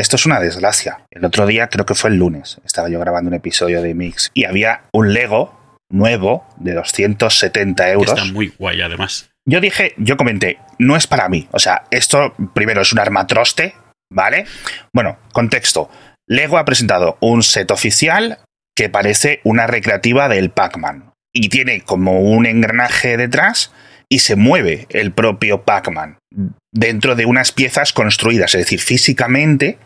esto es una desgracia. El otro día, creo que fue el lunes, estaba yo grabando un episodio de Mix y había un Lego nuevo de 270 euros. está muy guay, además. Yo dije, yo comenté, no es para mí. O sea, esto primero es un armatroste, ¿vale? Bueno, contexto. Lego ha presentado un set oficial que parece una recreativa del Pac-Man. Y tiene como un engranaje detrás y se mueve el propio Pac-Man dentro de unas piezas construidas. Es decir, físicamente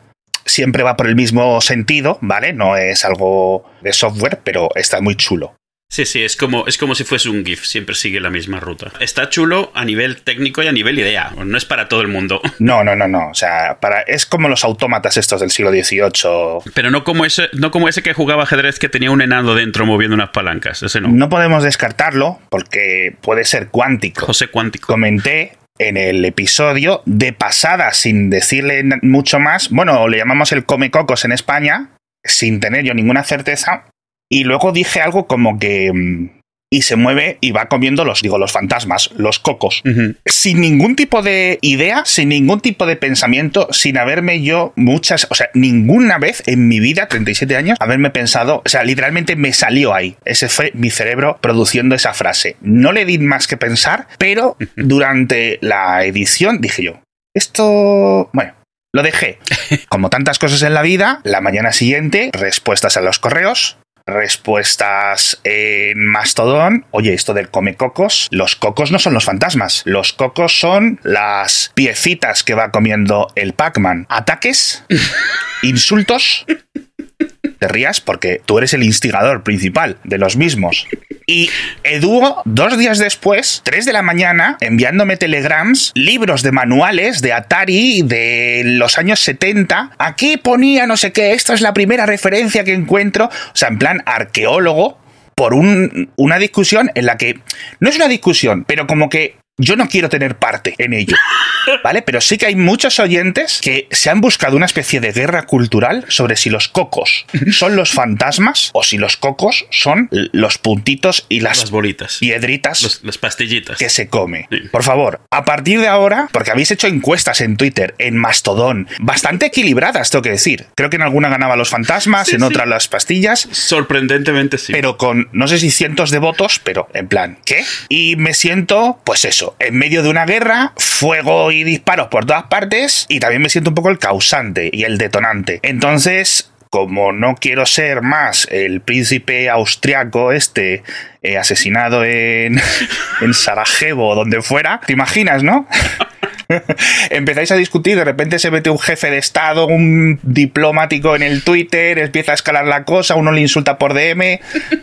siempre va por el mismo sentido, ¿vale? No es algo de software, pero está muy chulo. Sí, sí, es como, es como si fuese un GIF, siempre sigue la misma ruta. Está chulo a nivel técnico y a nivel idea, no es para todo el mundo. No, no, no, no, o sea, para, es como los autómatas estos del siglo XVIII. Pero no como, ese, no como ese que jugaba ajedrez que tenía un enano dentro moviendo unas palancas, ese no. No podemos descartarlo porque puede ser cuántico. José Cuántico. Comenté en el episodio de pasada, sin decirle mucho más, bueno, le llamamos el come cocos en España, sin tener yo ninguna certeza, y luego dije algo como que. Y se mueve y va comiendo los, digo, los fantasmas, los cocos. Sin ningún tipo de idea, sin ningún tipo de pensamiento, sin haberme yo muchas, o sea, ninguna vez en mi vida, 37 años, haberme pensado, o sea, literalmente me salió ahí. Ese fue mi cerebro produciendo esa frase. No le di más que pensar, pero durante la edición dije yo, esto, bueno, lo dejé. Como tantas cosas en la vida, la mañana siguiente, respuestas a los correos, respuestas en Mastodon. Oye, esto del come cocos, los cocos no son los fantasmas, los cocos son las piecitas que va comiendo el Pac-Man. Ataques, insultos. Te rías porque tú eres el instigador principal de los mismos. Y Eduo, dos días después, 3 de la mañana, enviándome telegrams, libros de manuales de Atari de los años 70. Aquí ponía no sé qué, esta es la primera referencia que encuentro. O sea, en plan arqueólogo, por una discusión en la que no es una discusión, pero como que yo no quiero tener parte en ello, ¿vale? Pero sí que hay muchos oyentes que se han buscado una especie de guerra cultural sobre si los cocos son los fantasmas o si los cocos son los puntitos y las, bolitas, piedritas, las pastillitas que se come. Por favor, a partir de ahora, porque habéis hecho encuestas en Twitter, en Mastodon, bastante equilibradas, tengo que decir. Creo que en alguna ganaba los fantasmas, en otra las pastillas. Sorprendentemente sí. Pero con no sé si cientos de votos, pero en plan, ¿qué? Y me siento, pues eso en medio de una guerra, fuego y disparos por todas partes, y también me siento un poco el causante y el detonante. Entonces, como no quiero ser más el príncipe austriaco este eh, asesinado en, en Sarajevo o donde fuera, ¿te imaginas, no? Empezáis a discutir, de repente se mete un jefe de Estado, un diplomático en el Twitter, empieza a escalar la cosa, uno le insulta por DM.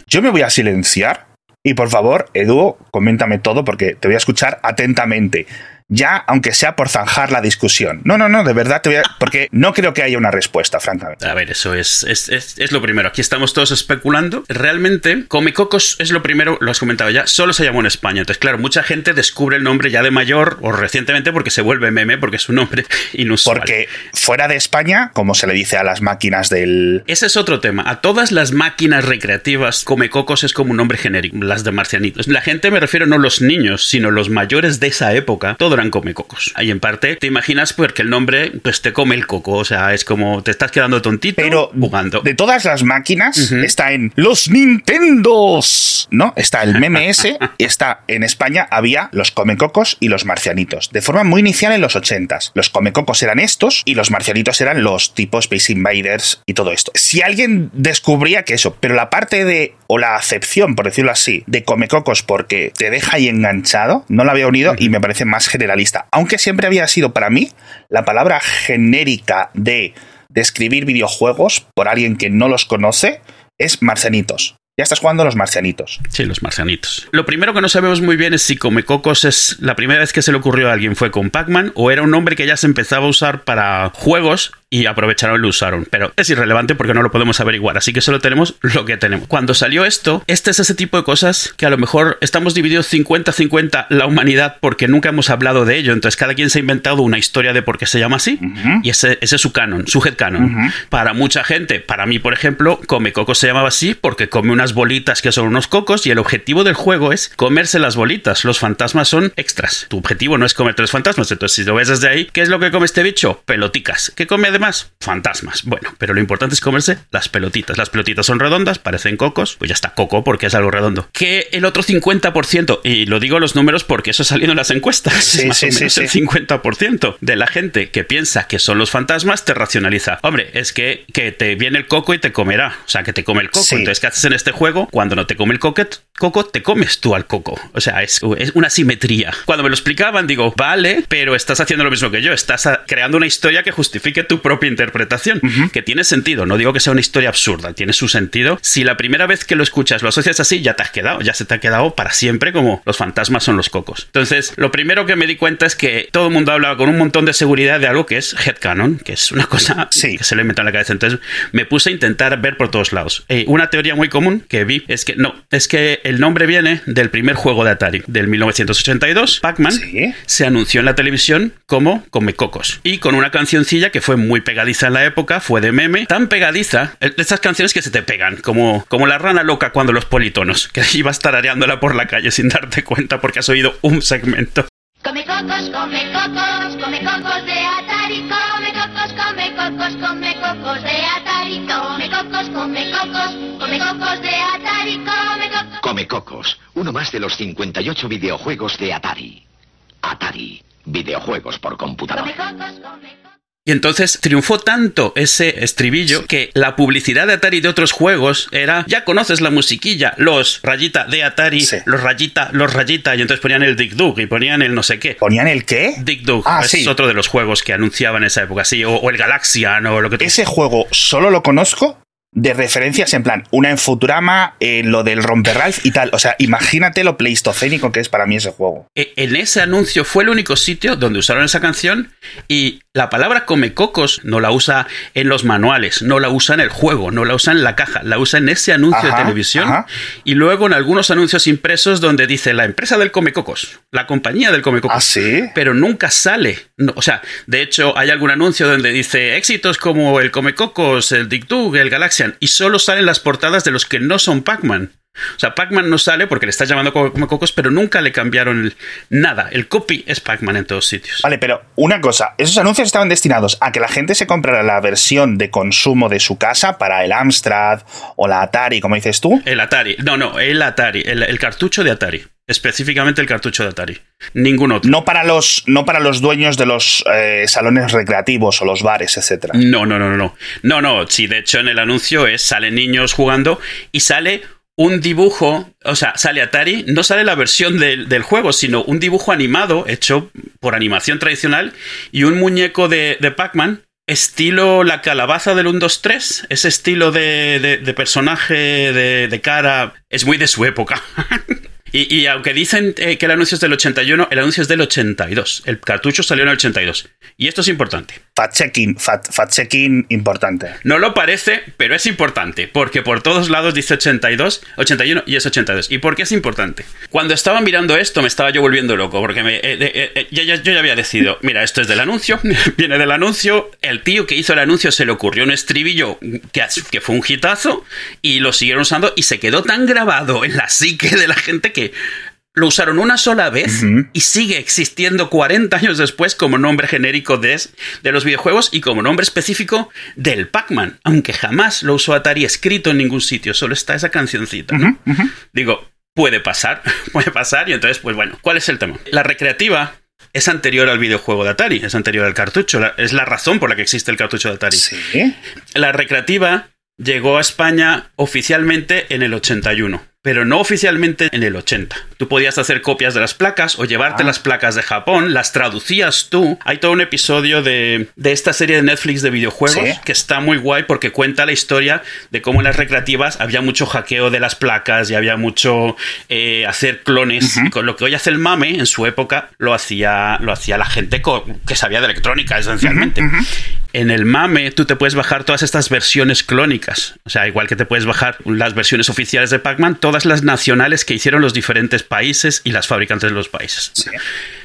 Yo me voy a silenciar y por favor, Edu, coméntame todo porque te voy a escuchar atentamente ya aunque sea por zanjar la discusión. No, no, no, de verdad te voy a... Porque no creo que haya una respuesta, francamente. A ver, eso es, es, es, lo primero. Aquí estamos todos especulando. Realmente, Comecocos es lo primero, lo has comentado ya, solo se llamó en España. Entonces, claro, mucha gente descubre el nombre ya de mayor o recientemente porque se vuelve meme, porque es un nombre inusual. Porque fuera de España, como se le dice a las máquinas del... Ese es otro tema. A todas las máquinas recreativas, Comecocos es como un nombre genérico, las de marcianitos. La gente me refiero no los niños, sino los mayores de esa época. Todo come cocos. Ahí en parte te imaginas porque el nombre pues te come el coco, o sea, es como te estás quedando tontito Pero jugando. De todas las máquinas está en los Nintendos, ¿no? Está el MMS, está en España había los comecocos y los marcianitos, de forma muy inicial en los 80s. Los comecocos eran estos y los marcianitos eran los tipos Space Invaders y todo esto. Si alguien descubría que eso, pero la parte de o la acepción, por decirlo así, de comecocos porque te deja ahí enganchado, no la había unido y me parece más general lista. Aunque siempre había sido para mí la palabra genérica de describir videojuegos por alguien que no los conoce es marcianitos. Ya estás jugando los marcianitos. Sí, los marcianitos. Lo primero que no sabemos muy bien es si Comecocos es la primera vez que se le ocurrió a alguien fue con Pac-Man o era un nombre que ya se empezaba a usar para juegos y aprovecharon y lo usaron. Pero es irrelevante porque no lo podemos averiguar, así que solo tenemos lo que tenemos. Cuando salió esto, este es ese tipo de cosas que a lo mejor estamos divididos 50-50 la humanidad porque nunca hemos hablado de ello. Entonces cada quien se ha inventado una historia de por qué se llama así y ese, ese, es su canon, su head canon. Para mucha gente, para mí por ejemplo, Come Cocos se llamaba así porque come unas bolitas que son unos cocos y el objetivo del juego es comerse las bolitas. Los fantasmas son extras. Tu objetivo no es comerte los fantasmas. Entonces si lo ves desde ahí, ¿qué es lo que come este bicho? Peloticas. ¿Qué come además? Más? Fantasmas. Bueno, pero lo importante es comerse las pelotitas. Las pelotitas son redondas, parecen cocos, pues ya está coco porque es algo redondo. Que el otro 50%, y lo digo los números porque eso ha salido en las encuestas, Sí, más sí, o menos sí, el sí. 50% de la gente que piensa que son los fantasmas te racionaliza. Hombre, es que, que te viene el coco y te comerá. O sea, que te come el coco. Entonces, ¿qué haces en este juego? Cuando no te come el coquet, coco, te comes tú al coco. O sea, es, es una simetría. Cuando me lo explicaban, digo, vale, pero estás haciendo lo mismo que yo. Estás creando una historia que justifique tu propia interpretación. Que tiene sentido. No digo que sea una historia absurda. Tiene su sentido. Si la primera vez que lo escuchas lo asocias así, ya te has quedado. Ya se te ha quedado para siempre como los fantasmas son los cocos. Entonces, lo primero que me di cuenta es que todo el mundo habla con un montón de seguridad de algo que es headcanon, que es una cosa Sí. que se lo inventó en la cabeza. Entonces, me puse a intentar ver por todos lados. Eh, una teoría muy común que vi es que no, es que el nombre viene del primer juego de Atari, del 1982, Pac-Man. Sí. Se anunció en la televisión como Come Cocos. Y con una cancioncilla que fue muy pegadiza en la época, fue de meme, tan pegadiza, estas canciones que se te pegan, como, como la rana loca cuando los politonos, que ibas tarareándola por la calle sin darte cuenta porque has oído un segmento. Come cocos, come cocos, come cocos de Atari, come cocos, come cocos, come cocos de Atari, come cocos, come cocos, come cocos de Atari, come cocos. Come Cocos, uno más de los 58 videojuegos de Atari. Atari, videojuegos por computadora. Come cocos, come cocos. Y entonces triunfó tanto ese estribillo que la publicidad de Atari de otros juegos era, ya conoces la musiquilla, los rayita de Atari, Sí. los rayita, los rayita, y entonces ponían el Dick Dug y ponían el no sé qué. ¿Ponían el qué? Dick Dug Ah, es sí. otro de los juegos que anunciaban en esa época, sí, o, o el Galaxian o lo que tú Ese juego solo lo conozco de referencias en plan, una en Futurama, eh, lo del Romperralph y tal. O sea, imagínate lo pleistocénico que es para mí ese juego. E- En ese anuncio fue el único sitio donde usaron esa canción y la palabra come cocos no la usa en los manuales, no la usa en el juego, no la usa en la caja, la usa en ese anuncio Ajá, de televisión ajá. y luego en algunos anuncios impresos donde dice la empresa del come cocos, la compañía del come cocos. ¿Ah, sí? Pero nunca sale. No, o sea, de hecho, hay algún anuncio donde dice éxitos como el Come Cocos, el Dick Dug, el Galaxian, y solo salen las portadas de los que no son Pac-Man. O sea, Pac-Man no sale porque le estás llamando Come Cocos, pero nunca le cambiaron el- nada. El copy es Pac-Man en todos sitios. Vale, pero una cosa, esos anuncios estaban destinados a que la gente se comprara la versión de consumo de su casa para el Amstrad o la Atari, como dices tú. El Atari. No, no, el Atari. El, el cartucho de Atari. Específicamente el cartucho de Atari. Ningún otro. No para los, no para los dueños de los eh, salones recreativos o los bares, etcétera. No, no, no, no, no. No, no. Sí, de hecho en el anuncio es salen niños jugando y sale un dibujo, o sea, sale Atari, no sale la versión del, del juego, sino un dibujo animado hecho por animación tradicional y un muñeco de, de Pac-Man. Estilo la calabaza del 1, 2, 3. Ese estilo de, de- de personaje de, cara es muy de su época. Y, y aunque dicen eh, que el anuncio es del 81, el anuncio es del 82. El cartucho salió en el 82. Y esto es importante. Fact-checking, fact- fact-checking importante. No lo parece, pero es importante, porque por todos lados dice 82, 81 y es 82. ¿Y por qué es importante? Cuando estaba mirando esto me estaba yo volviendo loco, porque me, eh, eh, eh, yo ya había decidido, mira, esto es del anuncio, viene del anuncio, el tío que hizo el anuncio se le ocurrió un estribillo que, que fue un hitazo y lo siguieron usando y se quedó tan grabado en la psique de la gente que lo usaron una sola vez y sigue existiendo 40 años después como nombre genérico de, de los videojuegos y como nombre específico del Pac-Man, aunque jamás lo usó Atari escrito en ningún sitio, solo está esa cancioncita. ¿no? Digo, puede pasar, puede pasar y entonces, pues bueno, ¿cuál es el tema? La recreativa es anterior al videojuego de Atari, es anterior al cartucho, la- es la razón por la que existe el cartucho de Atari. Sí. La recreativa llegó a España oficialmente en el 81, pero no oficialmente en el 80. Tú podías hacer copias de las placas o llevarte Ah. las placas de Japón, las traducías tú. Hay todo un episodio de, de esta serie de Netflix de videojuegos Sí. que está muy guay porque cuenta la historia de cómo en las recreativas había mucho hackeo de las placas y había mucho eh, hacer clones. Con lo que hoy hace el mame, en su época lo hacía, lo hacía la gente que sabía de electrónica esencialmente. En el MAME tú te puedes bajar todas estas versiones clónicas. O sea, igual que te puedes bajar las versiones oficiales de Pac-Man, todas las nacionales que hicieron los diferentes países y las fabricantes de los países. Sí.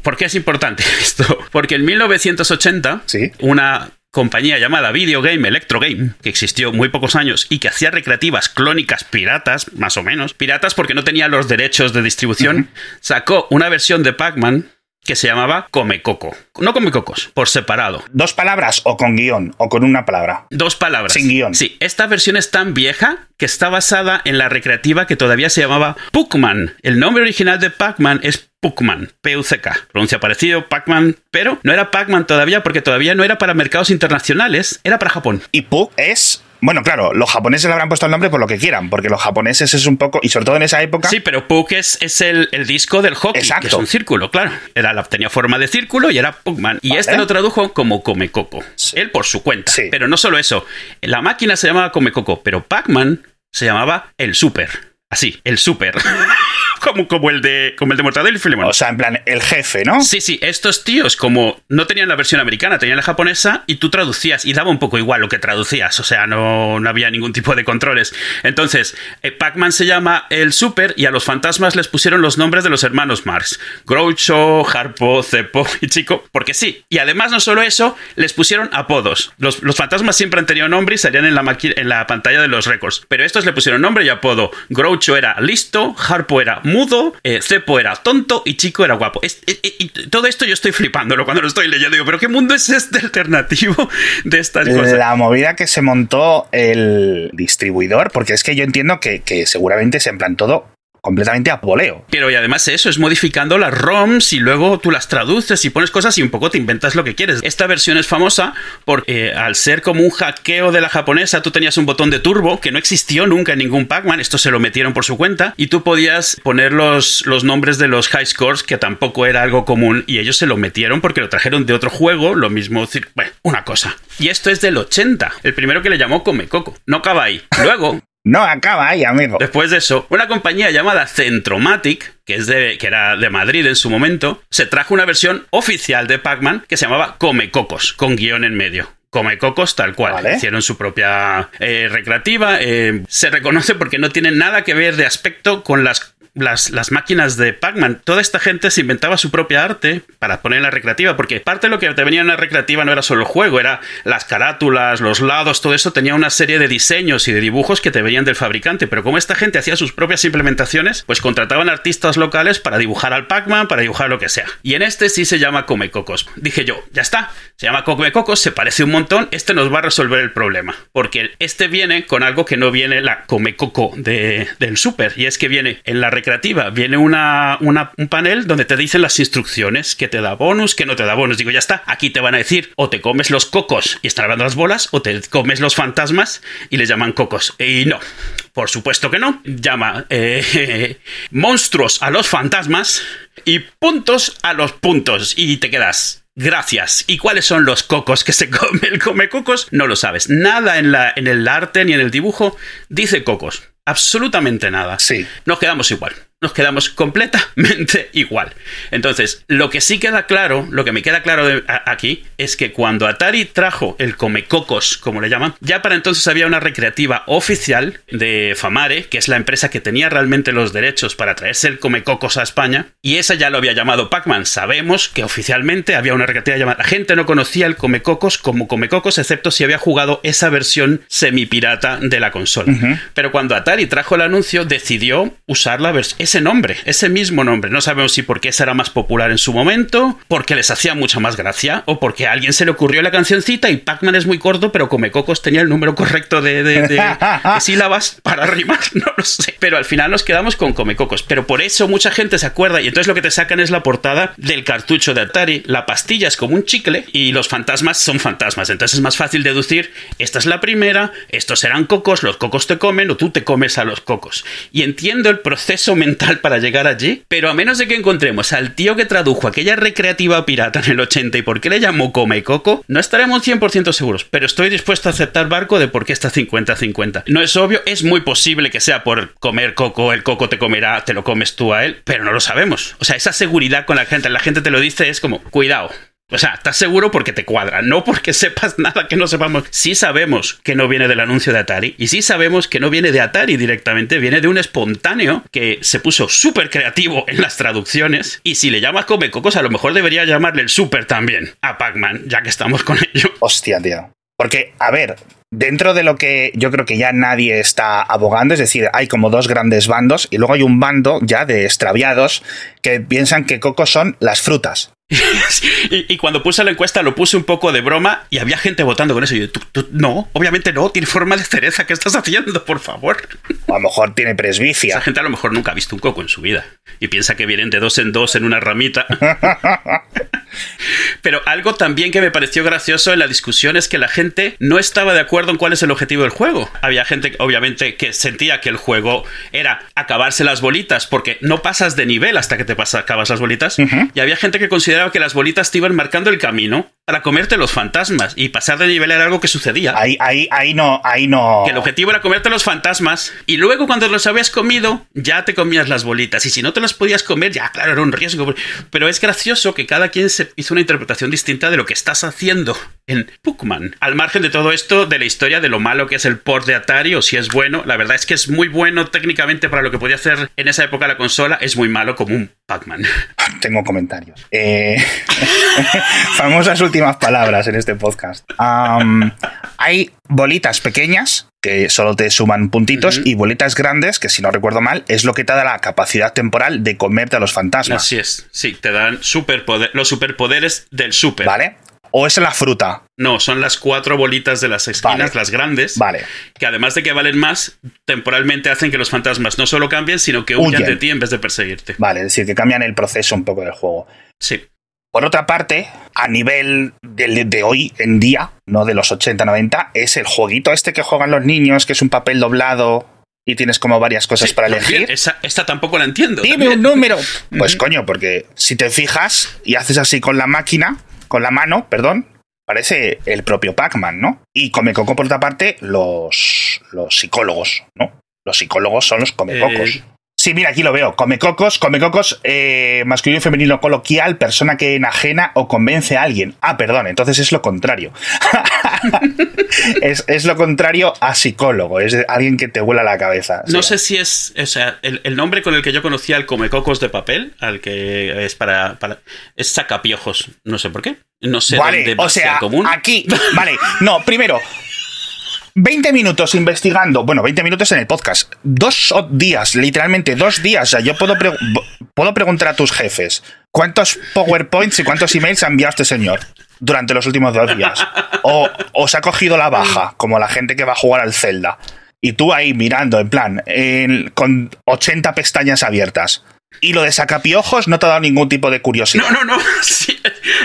¿Por qué es importante esto? Porque en 1980, Sí. una compañía llamada Video Game Electro Game, que existió muy pocos años y que hacía recreativas clónicas piratas, más o menos, piratas porque no tenía los derechos de distribución, sacó una versión de Pac-Man que se llamaba Come Coco. No Come Cocos, por separado. ¿Dos palabras o con guion o con una palabra? Dos palabras. Sin guion. Sí, esta versión es tan vieja que está basada en la recreativa que todavía se llamaba Puckman. El nombre original de Pac-Man es Puckman, P-U-C-K. Pronuncia parecido, Pac-Man, pero no era Pac-Man todavía porque todavía no era para mercados internacionales, era para Japón. Y Puck es bueno, claro, los japoneses le habrán puesto el nombre por lo que quieran, porque los japoneses es un poco, y sobre todo en esa época. Sí, pero Puck es, es el, el, disco del hockey, Exacto. que es un círculo, claro. Era, tenía forma de círculo y era Puckman. Y Vale. este lo tradujo como Come Coco. Sí. Él por su cuenta. Sí. Pero no solo eso. La máquina se llamaba Come Coco, pero Pac-Man se llamaba el Super. Así, el Super. como, como el de como el de Mortadelo y Filemón. O sea, en plan, el jefe, ¿no? Sí, sí, estos tíos como no tenían la versión americana, tenían la japonesa y tú traducías y daba un poco igual lo que traducías, o sea, no, no había ningún tipo de controles. Entonces, eh, Pac-Man se llama el Super y a los fantasmas les pusieron los nombres de los hermanos Marx, Groucho, Harpo, Cepo y Chico, porque sí. Y además no solo eso, les pusieron apodos. Los, los fantasmas siempre han tenido nombre y salían en la, en la pantalla de los récords, pero estos le pusieron nombre y apodo. Groucho era listo, Harpo era mudo, eh, Cepo era tonto y Chico era guapo. Es- es- y todo esto yo estoy flipándolo cuando lo estoy leyendo. Digo, pero ¿qué mundo es este alternativo de estas cosas? La movida que se montó el distribuidor, porque es que yo entiendo que, que seguramente se en plan todo completamente a voleo. Pero y además eso es modificando las ROMs y luego tú las traduces y pones cosas y un poco te inventas lo que quieres. Esta versión es famosa porque eh, al ser como un hackeo de la japonesa, tú tenías un botón de turbo que no existió nunca en ningún Pac-Man, esto se lo metieron por su cuenta y tú podías poner los, los nombres de los high scores que tampoco era algo común y ellos se lo metieron porque lo trajeron de otro juego, lo mismo, bueno, una cosa. Y esto es del 80, el primero que le llamó Come Coco. No ahí. Luego, No acaba ahí, amigo. Después de eso, una compañía llamada Centromatic, que, es de, que era de Madrid en su momento, se trajo una versión oficial de Pac-Man que se llamaba Come Cocos, con guion en medio. Come Cocos tal cual. Vale. Hicieron su propia eh, recreativa. eh, se reconoce porque no tiene nada que ver de aspecto con las las, las máquinas de Pac-Man. Toda esta gente se inventaba su propia arte para poner en la recreativa, porque parte de lo que te venía en la recreativa no era solo el juego, era las carátulas, los lados, todo eso tenía una serie de diseños y de dibujos que te venían del fabricante. Pero como esta gente hacía sus propias implementaciones, pues contrataban artistas locales para dibujar al Pac-Man, para dibujar lo que sea. Y en este sí se llama Come Cocos. Dije yo, ya está, se llama Come Cocos, se parece un montón, este nos va a resolver el problema. Porque este viene con algo que no viene la Come Coco de, del Super, y es que viene en la recreativa, viene una, una- un panel donde te dicen las instrucciones, que te da bonus, que no te da bonus. Digo, ya está, aquí te van a decir, o te comes los cocos y están hablando las bolas, o te comes los fantasmas y les llaman cocos. Y no, por supuesto que no. Llama eh, monstruos a los fantasmas y puntos a los puntos. Y te quedas. Gracias. ¿Y cuáles son los cocos que se come el come cocos? No lo sabes. Nada en, la, en el arte ni en el dibujo dice cocos. Absolutamente nada. Sí. Nos quedamos igual. Nos quedamos completamente igual. Entonces, lo que sí queda claro, lo que me queda claro de- a- aquí, es que cuando Atari trajo el Comecocos, como le llaman, ya para entonces había una recreativa oficial de Famare, que es la empresa que tenía realmente los derechos para traerse el Comecocos a España, y esa ya lo había llamado Pac-Man. Sabemos que oficialmente había una recreativa llamada. La gente no conocía el Comecocos como Comecocos, excepto si había jugado esa versión semipirata de la consola. Pero cuando Atari trajo el anuncio, decidió usar la vers- ese nombre, ese mismo nombre. No sabemos si porque ese era más popular en su momento, porque les hacía mucha más gracia, o porque a alguien se le ocurrió la cancioncita y Pac-Man es muy corto, pero Comecocos tenía el número correcto de, de- de- de sílabas para rimar, no lo sé. Pero al final nos quedamos con Comecocos. Pero por eso mucha gente se acuerda, y entonces lo que te sacan es la portada del cartucho de Atari. La pastilla es como un chicle y los fantasmas son fantasmas. Entonces es más fácil deducir, esta es la primera, estos serán cocos, los cocos te comen o tú te comes a los cocos. Y entiendo el proceso mental para llegar allí, pero a menos de que encontremos al tío que tradujo aquella recreativa pirata en el 80 y por qué le llamó Come Coco, no estaremos 100% seguros, pero estoy dispuesto a aceptar barco de por qué está 50-50. No es obvio, es muy posible que sea por comer coco, el coco te comerá, te lo comes tú a él, pero no lo sabemos. O sea, esa seguridad con la gente, la gente te lo dice, es como, cuidado, o sea, estás seguro porque te cuadra, no porque sepas nada que no sepamos. Sí sabemos que no viene del anuncio de Atari y sí sabemos que no viene de Atari directamente, viene de un espontáneo que se puso súper creativo en las traducciones y si le llamas Come Cocos a lo mejor debería llamarle el Super también a Pac-Man, ya que estamos con ello. Hostia, tío. Porque, a ver, dentro de lo que yo creo que ya nadie está abogando, es decir, hay como dos grandes bandos y luego hay un bando ya de extraviados que piensan que cocos son las frutas. y, y cuando puse la encuesta lo puse un poco de broma y había gente votando con eso. Y yo, "Tú- tú- no, obviamente no, tiene forma de cereza. ¿Qué estás haciendo, por favor? O a lo mejor tiene Esa presbicia. gente a lo mejor nunca ha visto un coco en su vida y piensa que vienen de dos en dos en una ramita. Pero algo también que me pareció gracioso en la discusión es que la gente no estaba de acuerdo en cuál es el objetivo del juego. Había gente, obviamente, que sentía que el juego era acabarse las bolitas porque no pasas de nivel hasta que te pasa, acabas las bolitas. Y había gente que consideraba que las bolitas te iban marcando el camino para comerte los fantasmas y pasar de nivel era algo que sucedía. Ahí, ahí, ahí no, ahí no. Que el objetivo era comerte los fantasmas y luego cuando los habías comido ya te comías las bolitas y si no te las podías comer ya claro era un riesgo pero es gracioso que cada quien se hizo una interpretación distinta de lo que estás haciendo en Pokémon al margen de todo esto de la historia de lo malo que es el port de Atari o si es bueno la verdad es que es muy bueno técnicamente para lo que podía hacer en esa época la consola es muy malo como un Pac-Man Tengo comentarios. Eh, famosas últimas palabras en este podcast. Hay bolitas pequeñas que solo te suman puntitos y bolitas grandes que, si no recuerdo mal, es lo que te da la capacidad temporal de comerte a los fantasmas. así es sí te dan superpoder los superpoderes del super ¿Vale? O es la fruta. no son las cuatro bolitas de las esquinas Vale. las grandes Vale. que además de que valen más, temporalmente hacen que los fantasmas no solo cambien, sino que huyan Huyen. de ti en vez de perseguirte. Vale, es decir, que cambian el proceso un poco del juego. Sí. Por otra parte, a nivel de, de hoy en día, no de los 80-90, es el jueguito este que juegan los niños, que es un papel doblado y tienes como varias cosas Sí, para elegir. Esa, esta tampoco la entiendo. Dime también. un número. Pues coño, porque si te fijas y haces así con la máquina, con la mano, perdón, parece el propio Pac-Man, ¿no? Y Comecoco, por otra parte, los, los psicólogos, ¿no? Los psicólogos son los comecocos. Eh. Sí, mira, aquí lo veo. Comecocos, comecocos, eh, masculino y femenino coloquial, persona que enajena o convence a alguien. Ah, perdón, entonces es lo contrario. es, es lo contrario a psicólogo, es alguien que te vuela la cabeza. No Sí. sé si es, o sea, el, el nombre con el que yo conocía al comecocos de papel, al que es para, para es sacapiojos, no sé por qué. No sé Vale, dónde va o sea, común. aquí, vale, no, primero, 20 minutos investigando, bueno, 20 minutos en el podcast, dos días, literalmente dos días, o sea, yo puedo, puedo preguntar a tus jefes, ¿cuántos PowerPoints y cuántos emails ha enviado este señor durante los últimos dos días? O os ha cogido la baja, como la gente que va a jugar al Zelda, y tú ahí mirando, en plan, con 80 pestañas abiertas. Y lo de sacapiojos no te ha dado ningún tipo de curiosidad. No, no, no. Sí,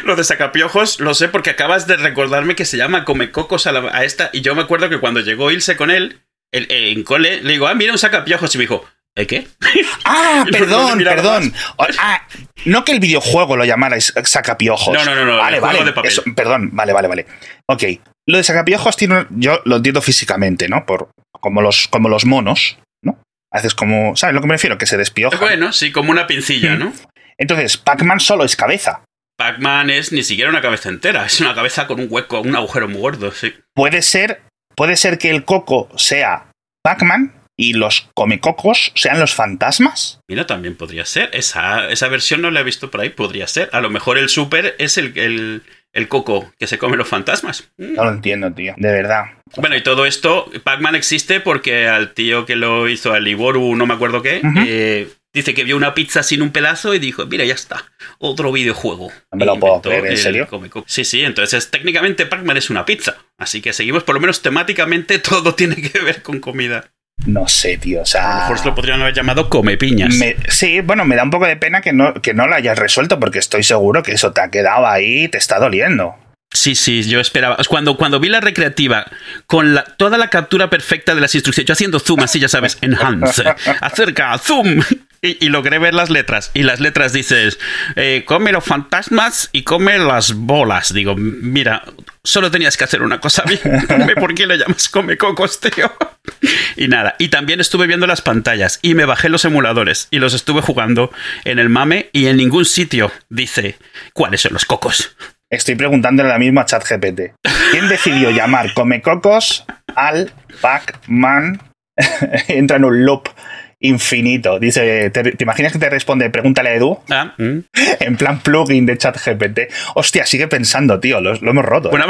lo de sacapiojos lo sé porque acabas de recordarme que se llama Comecocos a, la- a esta. Y yo me acuerdo que cuando llegó Ilse con él, el- en cole, le digo, ah, mira un sacapiojos. Y me dijo, ¿eh, qué? Ah, perdón, perdón. Ah, no que el videojuego lo llamarais sacapiojos. No, no, no, no, Vale, el vale. de papel. eso- perdón, vale, vale, vale. Ok. Lo de sacapiojos tiene, yo lo entiendo físicamente, ¿no? Por, como, los, como los monos, ¿no? Haces como, ¿sabes lo que me refiero? Que se despiojan. Bueno, sí, como una pincilla, ¿no? Entonces, Pac-Man solo es cabeza. Pac-Man es ni siquiera una cabeza entera, es una cabeza con un hueco, un agujero muy gordo, sí. Puede ser, puede ser que el coco sea Pac-Man y los comecocos sean los fantasmas. Mira, también podría ser. Esa, esa versión no la he visto por ahí, podría ser. A lo mejor el super es el, el, el coco que se come los fantasmas. Mm. No lo entiendo, tío. De verdad. Bueno, y todo esto, Pac-Man existe porque al tío que lo hizo, al Liboru, no me acuerdo qué, eh, dice que vio una pizza sin un pedazo y dijo, mira, ya está, otro videojuego. No me lo puedo creer, ¿en serio? Sí, sí, entonces técnicamente Pac-Man es una pizza. Así que seguimos, por lo menos temáticamente, todo tiene que ver con comida. No sé, tío. O A sea. lo mejor se lo podrían haber llamado come piñas. Me- sí, bueno, me da un poco de pena que no, que no lo hayas resuelto porque estoy seguro que eso te ha quedado ahí y te está doliendo. Sí, sí, yo esperaba. Cuando, cuando vi la recreativa con toda la captura perfecta de las instrucciones, yo haciendo zoom así, ya sabes, enhance, acerca, zoom, y, logré ver las letras. Y las letras dices, eh, come los fantasmas y come las bolas. Digo, mira, solo tenías que hacer una cosa bien. ¿Por qué le llamas come cocos, tío? Y nada, y también estuve viendo las pantallas y me bajé los emuladores y los estuve jugando en el mame y en ningún sitio dice cuáles son los cocos. Estoy preguntándole ahora mismo a ChatGPT. ¿Quién decidió llamar Comecocos al Pac-Man? Entra en un loop infinito. Dice, ¿te, te imaginas que te responde, pregúntale a Edu? Ah, mm. En plan plugin de ChatGPT. Hostia, sigue pensando, tío. Lo, lo hemos roto. ¿eh?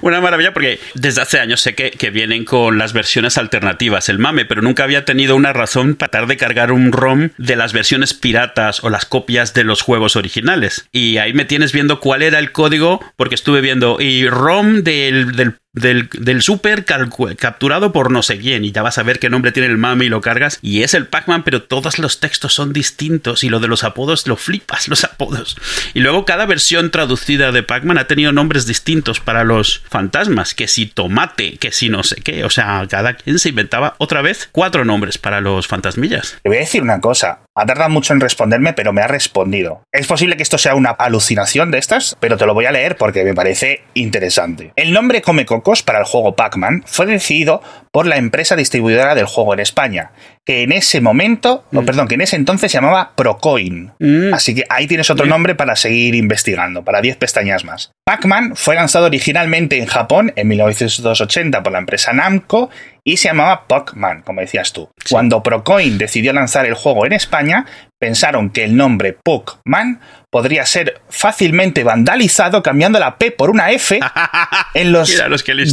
Una maravilla porque desde hace años sé que, que, vienen con las versiones alternativas, el mame, pero nunca había tenido una razón para tratar de cargar un ROM de las versiones piratas o las copias de los juegos originales. Y ahí me tienes viendo cuál era el código, porque estuve viendo y ROM del, del del, super capturado por no sé quién y ya vas a ver qué nombre tiene el mame y lo cargas y es el Pac-Man pero todos los textos son distintos y lo de los apodos lo flipas los apodos. Y luego cada versión traducida de Pac-Man ha tenido nombres distintos para los fantasmas que si tomate que si no sé qué o sea cada quien se inventaba otra vez cuatro nombres para los fantasmillas. Te voy a decir una cosa ha tardado mucho en responderme, pero me ha respondido. Es posible que esto sea una alucinación de estas, pero te lo voy a leer porque me parece interesante. El nombre Come Cocos para el juego Pac-Man fue decidido por la empresa distribuidora del juego en España, que en ese momento, no, mm. perdón, que en ese entonces se llamaba Procoin. Mm. Así que ahí tienes otro nombre para seguir investigando, para 10 pestañas más. Pac-Man fue lanzado originalmente en Japón en 1980 por la empresa Namco y se llamaba Pac-Man, como decías tú. Cuando Procoin decidió lanzar el juego en España, pensaron que el nombre Pac-Man podría ser fácilmente vandalizado cambiando la P por una F en los,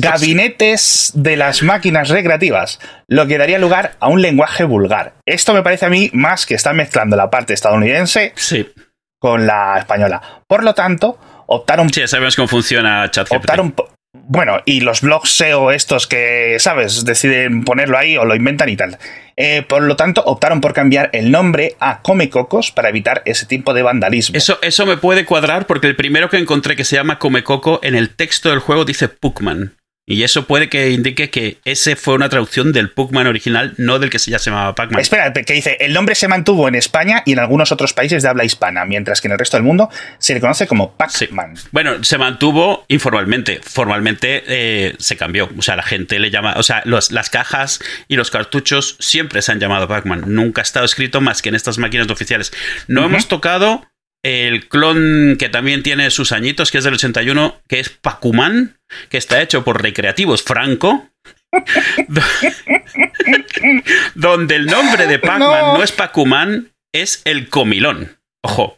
gabinetes de las máquinas recreativas, lo que daría lugar a un lenguaje vulgar. Esto me parece a mí más que está mezclando la parte estadounidense con la española. Por lo tanto, optaron... Sí, sabemos cómo funciona ChatGPT. Optaron, bueno, y los blogs SEO estos que, ¿sabes? Deciden ponerlo ahí o lo inventan y tal. Eh, por lo tanto, optaron por cambiar el nombre a Come Cocos para evitar ese tipo de vandalismo. Eso, eso me puede cuadrar porque el primero que encontré que se llama Come Coco en el texto del juego dice Puckman. Y eso puede que indique que ese fue una traducción del Puckman original, no del que se ya se llamaba Pac-Man. Espera, que dice, el nombre se mantuvo en España y en algunos otros países de habla hispana, mientras que en el resto del mundo se le conoce como Pac-Man. Bueno, se mantuvo informalmente. Formalmente eh, se cambió. O sea, la gente le llama. O sea, las cajas y los cartuchos siempre se han llamado Pac-Man. Nunca ha estado escrito más que en estas máquinas oficiales. No hemos tocado el clon que también tiene sus añitos, que es del 81, que es Pacuman, que está hecho por Recreativos Franco. donde el nombre de Pac-Man no. es Pacuman, es el Comilón. Ojo.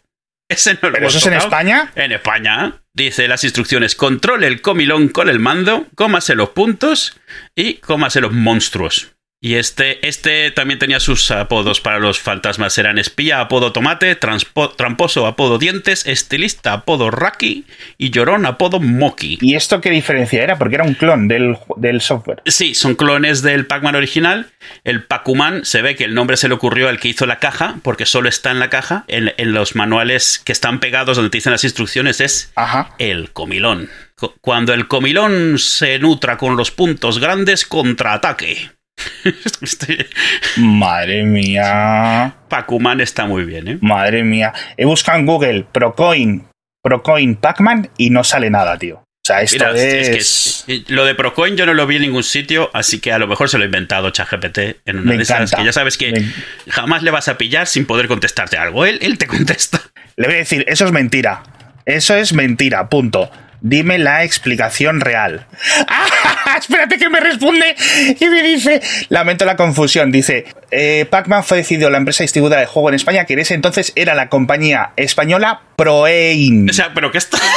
Ese no ¿Pero eso es en España? En España. Dice las instrucciones: controle el comilón con el mando, cómase los puntos y cómase los monstruos. Y este, este también tenía sus apodos para los fantasmas. Eran espía, apodo tomate, tramposo, apodo dientes, estilista, apodo Raki y llorón, apodo Moki. ¿Y esto qué diferencia era? Porque era un clon del, software. Sí, son clones del Pac-Man original. El Pac-Man se ve que el nombre se le ocurrió al que hizo la caja, porque solo está en la caja. En, los manuales que están pegados donde te dicen las instrucciones es el comilón. Cuando el comilón se nutra con los puntos grandes, contraataque. Madre mía. Pacuman está muy bien, ¿eh? Madre mía. He buscado en Google Procoin, Procoin Pacman y no sale nada, tío. O sea, esto es... lo de Procoin yo no lo vi en ningún sitio, así que a lo mejor se lo ha inventado ChatGPT en una de esas que ya sabes que jamás le vas a pillar sin poder contestarte algo. Él, él te contesta. Le voy a decir, eso es mentira. Eso es mentira, punto. Dime la explicación real. ¡Ah! Espérate que me responde y me dice, lamento la confusión, dice, eh, Pac-Man fue decidido la empresa distribuidora de juego en España, que en ese entonces era la compañía española Proein. O sea, pero ¿qué está?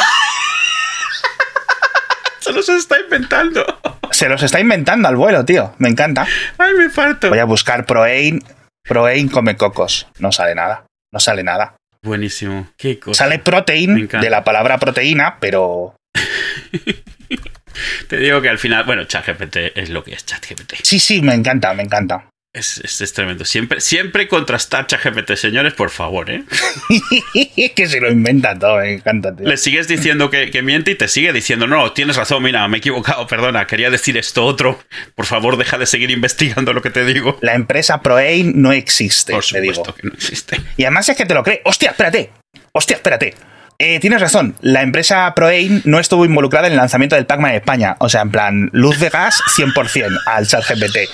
Se los está inventando. Se los está inventando al vuelo, tío. Me encanta. Ay, me falta. Voy a buscar Proein. Proein come cocos. No sale nada. No sale nada. Buenísimo. Qué cosa. Sale protein de la palabra proteína, pero. Te digo que al final, bueno, ChatGPT es lo que es ChatGPT. Sí, sí, me encanta, me encanta. Es, tremendo. Siempre, siempre contrastar ChatGPT, señores, por favor, ¿eh? que se lo inventa todo, me encanta. Le sigues diciendo que, miente y te sigue diciendo, no, tienes razón, mira, me he equivocado, perdona, quería decir esto otro. Por favor, deja de seguir investigando lo que te digo. La empresa ProAim no existe, por supuesto que no existe. Y además es que te lo cree. ¡Hostia, espérate! ¡Hostia, espérate! Eh, tienes razón, la empresa ProAim no estuvo involucrada en el lanzamiento del Pac-Man en España. O sea, en plan, luz de gas 100% al chat GPT.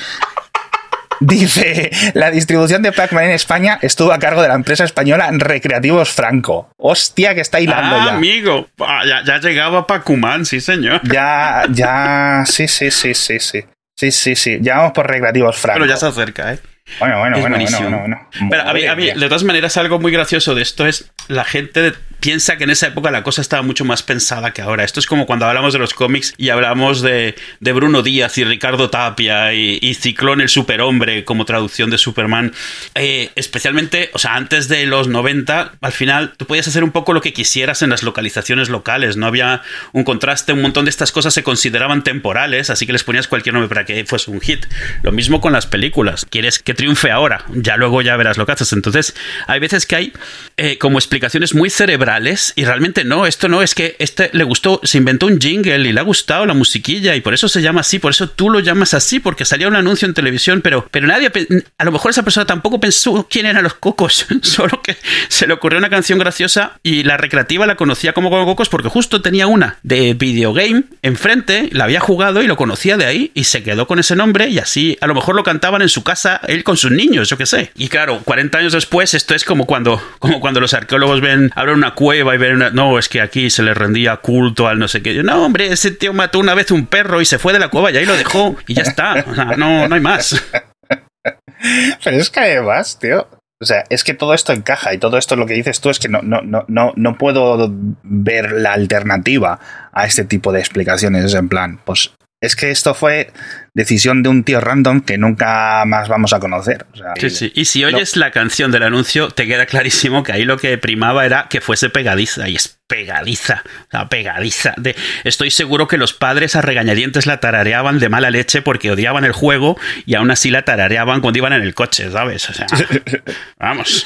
Dice, la distribución de Pac-Man en España estuvo a cargo de la empresa española Recreativos Franco. Hostia, que está hilando ah, ya. amigo, ah, ya, ya llegaba Pacuman, sí señor. Ya, ya, sí, sí, sí, sí, sí. Sí, sí, sí. Ya vamos por Recreativos Franco. Pero ya se acerca, ¿eh? Bueno, bueno, bueno, bueno, bueno, Pero a mí, a mí, de todas maneras, algo muy gracioso de esto es la gente piensa que en esa época la cosa estaba mucho más pensada que ahora. Esto es como cuando hablamos de los cómics y hablamos de, de Bruno Díaz y Ricardo Tapia y, Ciclón el Superhombre como traducción de Superman. Eh, especialmente, o sea, antes de los 90, al final tú podías hacer un poco lo que quisieras en las localizaciones locales. No había un contraste, un montón de estas cosas se consideraban temporales, así que les ponías cualquier nombre para que fuese un hit. Lo mismo con las películas. Quieres que triunfe ahora, ya luego ya verás lo que haces. Entonces, hay veces que hay eh, como explicaciones muy cerebrales y realmente no, esto no, es que este le gustó, se inventó un jingle y le ha gustado la musiquilla y por eso se llama así, por eso tú lo llamas así, porque salía un anuncio en televisión, pero, pero nadie, a lo mejor esa persona tampoco pensó quién eran los cocos, solo que se le ocurrió una canción graciosa y la recreativa la conocía como Cocos porque justo tenía una de videogame enfrente, la había jugado y lo conocía de ahí y se quedó con ese nombre y así a lo mejor lo cantaban en su casa él con sus niños, yo qué sé. Y claro, 40 años después esto es como cuando, como cuando los arqueólogos ven, abren una cueva y ven una, no, es que aquí se le rendía culto al no sé qué. No, hombre, ese tío mató una vez un perro y se fue de la cueva y ahí lo dejó y ya está. O sea, no, no hay más. Pero es que además, tío, o sea, es que todo esto encaja y todo esto lo que dices tú es que no, no, no, no, no puedo ver la alternativa a este tipo de explicaciones. Es en plan, pues es que esto fue decisión de un tío random que nunca más vamos a conocer. O sea, sí, sí. Y si oyes no. la canción del anuncio, te queda clarísimo que ahí lo que primaba era que fuese pegadiza. Y es pegadiza. Sea, pegadiza. De, estoy seguro que los padres a regañadientes la tarareaban de mala leche porque odiaban el juego y aún así la tarareaban cuando iban en el coche, ¿sabes? O sea, vamos.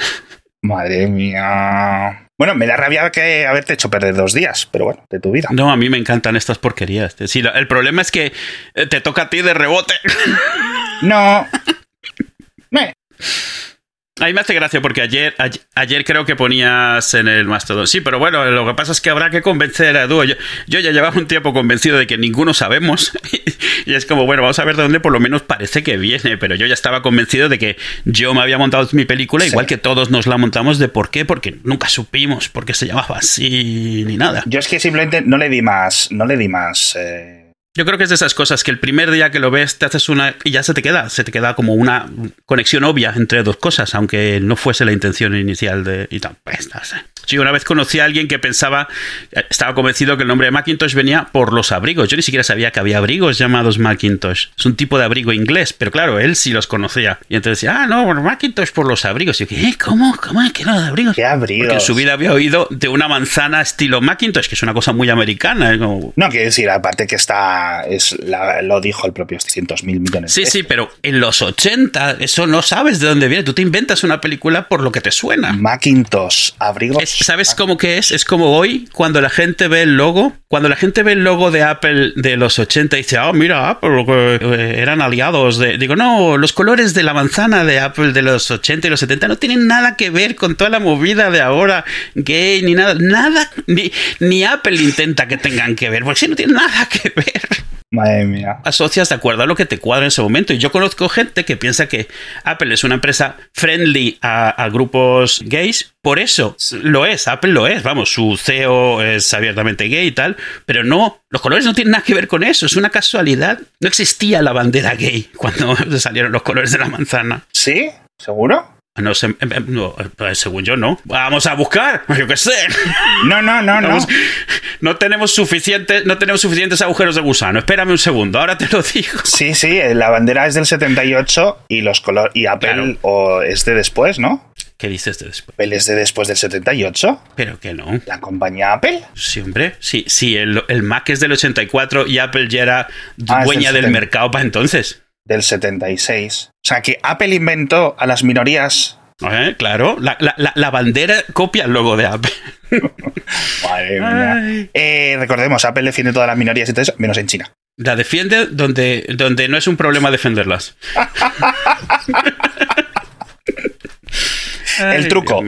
Madre mía. Bueno, me da rabia que haberte hecho perder dos días, pero bueno, de tu vida. No, a mí me encantan estas porquerías. Sí, el problema es que te toca a ti de rebote. No. A mí me hace gracia porque ayer, ayer, ayer, creo que ponías en el Mastodon. Sí, pero bueno, lo que pasa es que habrá que convencer a Dúo. Yo, yo, ya llevaba un tiempo convencido de que ninguno sabemos. y es como, bueno, vamos a ver de dónde por lo menos parece que viene. Pero yo ya estaba convencido de que yo me había montado mi película, sí. igual que todos nos la montamos. ¿De por qué? Porque nunca supimos por qué se llamaba así ni nada. Yo es que simplemente no le di más. No le di más. Eh yo creo que es de esas cosas que el primer día que lo ves te haces una y ya se te queda, se te queda como una conexión obvia entre dos cosas, aunque no fuese la intención inicial de y tal. Pues, no sé. Sí, una vez conocí a alguien que pensaba, estaba convencido que el nombre de Macintosh venía por los abrigos. Yo ni siquiera sabía que había abrigos llamados Macintosh. Es un tipo de abrigo inglés, pero claro, él sí los conocía. Y entonces decía, ah, no, Macintosh por los abrigos. Y yo, ¿qué? ¿Cómo? ¿Cómo? ¿Qué no de abrigos? ¿Qué abrigos? Porque en su vida había oído de una manzana estilo Macintosh, que es una cosa muy americana. Como... No, quiero decir, aparte que está, es la, lo dijo el propio 600 mil millones. Sí, sí, pero en los 80, eso no sabes de dónde viene. Tú te inventas una película por lo que te suena. Macintosh, abrigos. Es, ¿Sabes cómo que es? Es como hoy, cuando la gente ve el logo, cuando la gente ve el logo de Apple de los 80 y dice, ah, oh, mira, Apple, eh, eran aliados de... Digo, no, los colores de la manzana de Apple de los 80 y los 70 no tienen nada que ver con toda la movida de ahora gay ni nada, nada, ni, ni Apple intenta que tengan que ver, porque si no tiene nada que ver. Madre mía. Asocias de acuerdo a lo que te cuadra en ese momento. Y yo conozco gente que piensa que Apple es una empresa friendly a, a, grupos gays. Por eso lo es, Apple lo es. Vamos, su CEO es abiertamente gay y tal. Pero no, los colores no tienen nada que ver con eso. Es una casualidad. No existía la bandera gay cuando salieron los colores de la manzana. ¿Sí? ¿Seguro? No sé, no, según yo no. Vamos a buscar, yo qué sé. No, no, no, no. Vamos, no tenemos suficientes, no tenemos suficientes agujeros de gusano. Espérame un segundo, ahora te lo digo. Sí, sí, la bandera es del 78 y los colores y Apple claro. o es de después, ¿no? ¿Qué dices de después? ¿Apple es de después del 78? Pero que no. ¿La compañía Apple? Sí, hombre. Sí, sí el, el Mac es del 84 y Apple ya era ah, dueña del mercado para entonces del 76. O sea, que Apple inventó a las minorías. Eh, claro, la, la, la, bandera copia el logo de Apple. Madre mía. Eh, recordemos, Apple defiende todas las minorías y todo eso, menos en China. La defiende donde, donde no es un problema defenderlas. el truco.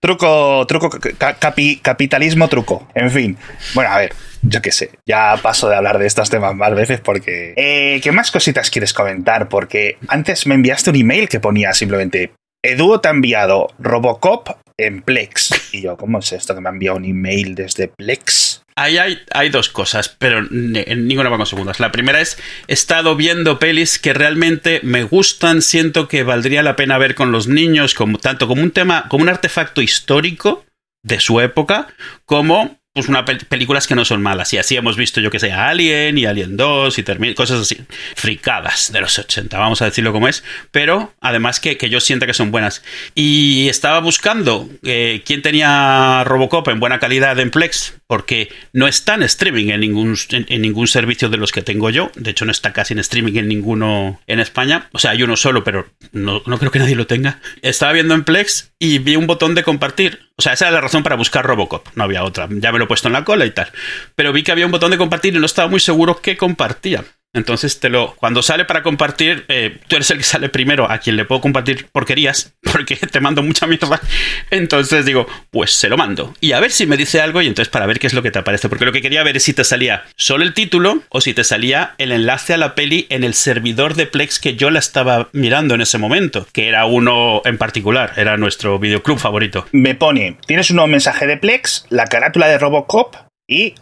Truco, truco, capi, capitalismo truco. En fin. Bueno, a ver, yo qué sé. Ya paso de hablar de estos temas más veces porque... Eh, ¿Qué más cositas quieres comentar? Porque antes me enviaste un email que ponía simplemente... Edu te ha enviado Robocop en Plex. Y yo, ¿cómo es esto que me ha enviado un email desde Plex? Ahí hay, hay, dos cosas, pero en ninguna vamos segundas. La primera es, he estado viendo pelis que realmente me gustan, siento que valdría la pena ver con los niños, como, tanto como un tema, como un artefacto histórico de su época como pues una pel- películas que no son malas. Y así hemos visto, yo que sé, Alien y Alien 2 y Termin cosas así. Fricadas de los 80, vamos a decirlo como es. Pero además que, que yo sienta que son buenas. Y estaba buscando eh, quién tenía Robocop en buena calidad en Plex, porque no está en streaming en ningún, en ningún servicio de los que tengo yo. De hecho, no está casi en streaming en ninguno en España. O sea, hay uno solo, pero no, no creo que nadie lo tenga. Estaba viendo en Plex y vi un botón de compartir. O sea, esa era la razón para buscar Robocop. No había otra. Ya me lo he puesto en la cola y tal. Pero vi que había un botón de compartir y no estaba muy seguro qué compartía. Entonces te lo. Cuando sale para compartir, eh, tú eres el que sale primero a quien le puedo compartir porquerías, porque te mando mucha mierda. Entonces digo, pues se lo mando. Y a ver si me dice algo, y entonces para ver qué es lo que te aparece. Porque lo que quería ver es si te salía solo el título o si te salía el enlace a la peli en el servidor de Plex que yo la estaba mirando en ese momento, que era uno en particular, era nuestro videoclub favorito. Me pone, tienes un nuevo mensaje de Plex, la carátula de Robocop y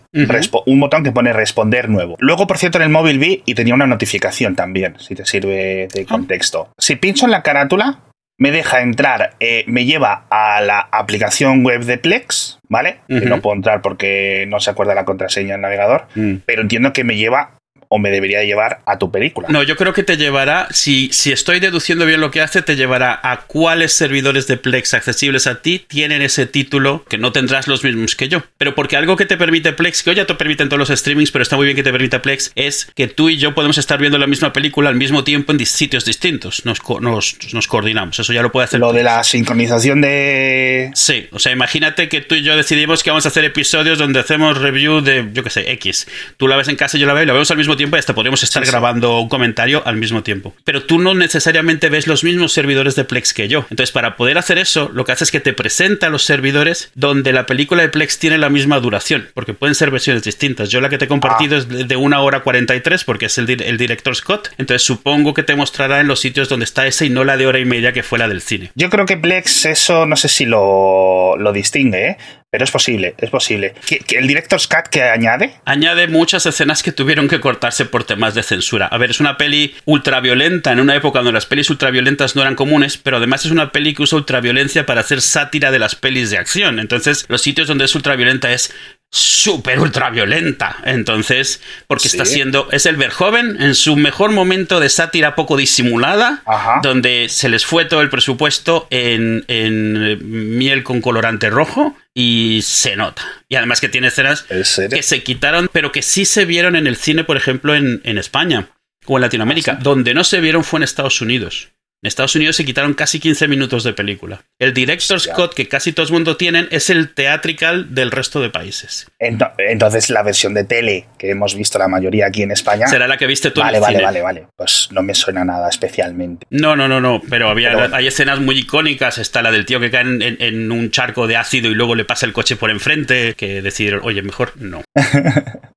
un botón que pone responder nuevo. Luego, por cierto, en el móvil vi y tenía una notificación también, si te sirve de contexto. Si pincho en la carátula, me deja entrar, eh, me lleva a la aplicación web de Plex, ¿vale? Que no puedo entrar porque no se acuerda la contraseña del navegador, Mm. pero entiendo que me lleva o me debería llevar a tu película. No, yo creo que te llevará, si, si estoy deduciendo bien lo que hace, te llevará a cuáles servidores de Plex accesibles a ti tienen ese título, que no tendrás los mismos que yo. Pero porque algo que te permite Plex, que hoy ya te permiten todos los streamings, pero está muy bien que te permita Plex, es que tú y yo podemos estar viendo la misma película al mismo tiempo en sitios distintos. Nos, nos, nos coordinamos. Eso ya lo puede hacer Lo de la sincronización de... Sí, o sea, imagínate que tú y yo decidimos que vamos a hacer episodios donde hacemos review de, yo qué sé, X. Tú la ves en casa y yo la veo y la vemos al mismo tiempo y hasta podríamos estar Sí, sí. grabando un comentario al mismo tiempo. Pero tú no necesariamente ves los mismos servidores de Plex que yo. Entonces, para poder hacer eso, lo que hace es que te presenta los servidores donde la película de Plex tiene la misma duración, porque pueden ser versiones distintas. Yo la que te he compartido es de de una hora 43 porque es el director Scott. Entonces, supongo que te mostrará en los sitios donde está esa y no la de hora y media que fue la del cine. Yo creo que Plex eso no sé si lo, lo distingue, ¿eh? Pero es posible, es posible. ¿Que, que el Director's Cut que añade? Añade muchas escenas que tuvieron que cortarse por temas de censura. A ver, es una peli ultraviolenta en una época donde las pelis ultraviolentas no eran comunes, pero además es una peli que usa ultraviolencia para hacer sátira de las pelis de acción. Entonces, los sitios donde es ultraviolenta es súper ultraviolenta. Entonces, porque Sí. está siendo. Es el Verjoven en su mejor momento de sátira poco disimulada, Ajá. donde se les fue todo el presupuesto en, en miel con colorante rojo y se nota. Y además que tiene escenas que se quitaron, pero que sí se vieron en el cine, por ejemplo, en, en España o en Latinoamérica. ¿Ah, sí? Donde no se vieron fue en Estados Unidos. En Estados Unidos se quitaron casi 15 minutos de película. El director Hostia. Scott, que casi todo el mundo tienen, es el theatrical del resto de países. Ento- Entonces la versión de tele que hemos visto la mayoría aquí en España... Será la que viste tú en Vale, el vale, cine. vale, vale. Pues no me suena nada especialmente. No, no, no, no, pero había Pero hay escenas muy icónicas. Está la del tío que cae en, en- en un charco de ácido y luego le pasa el coche por enfrente, que decidieron, oye, mejor no.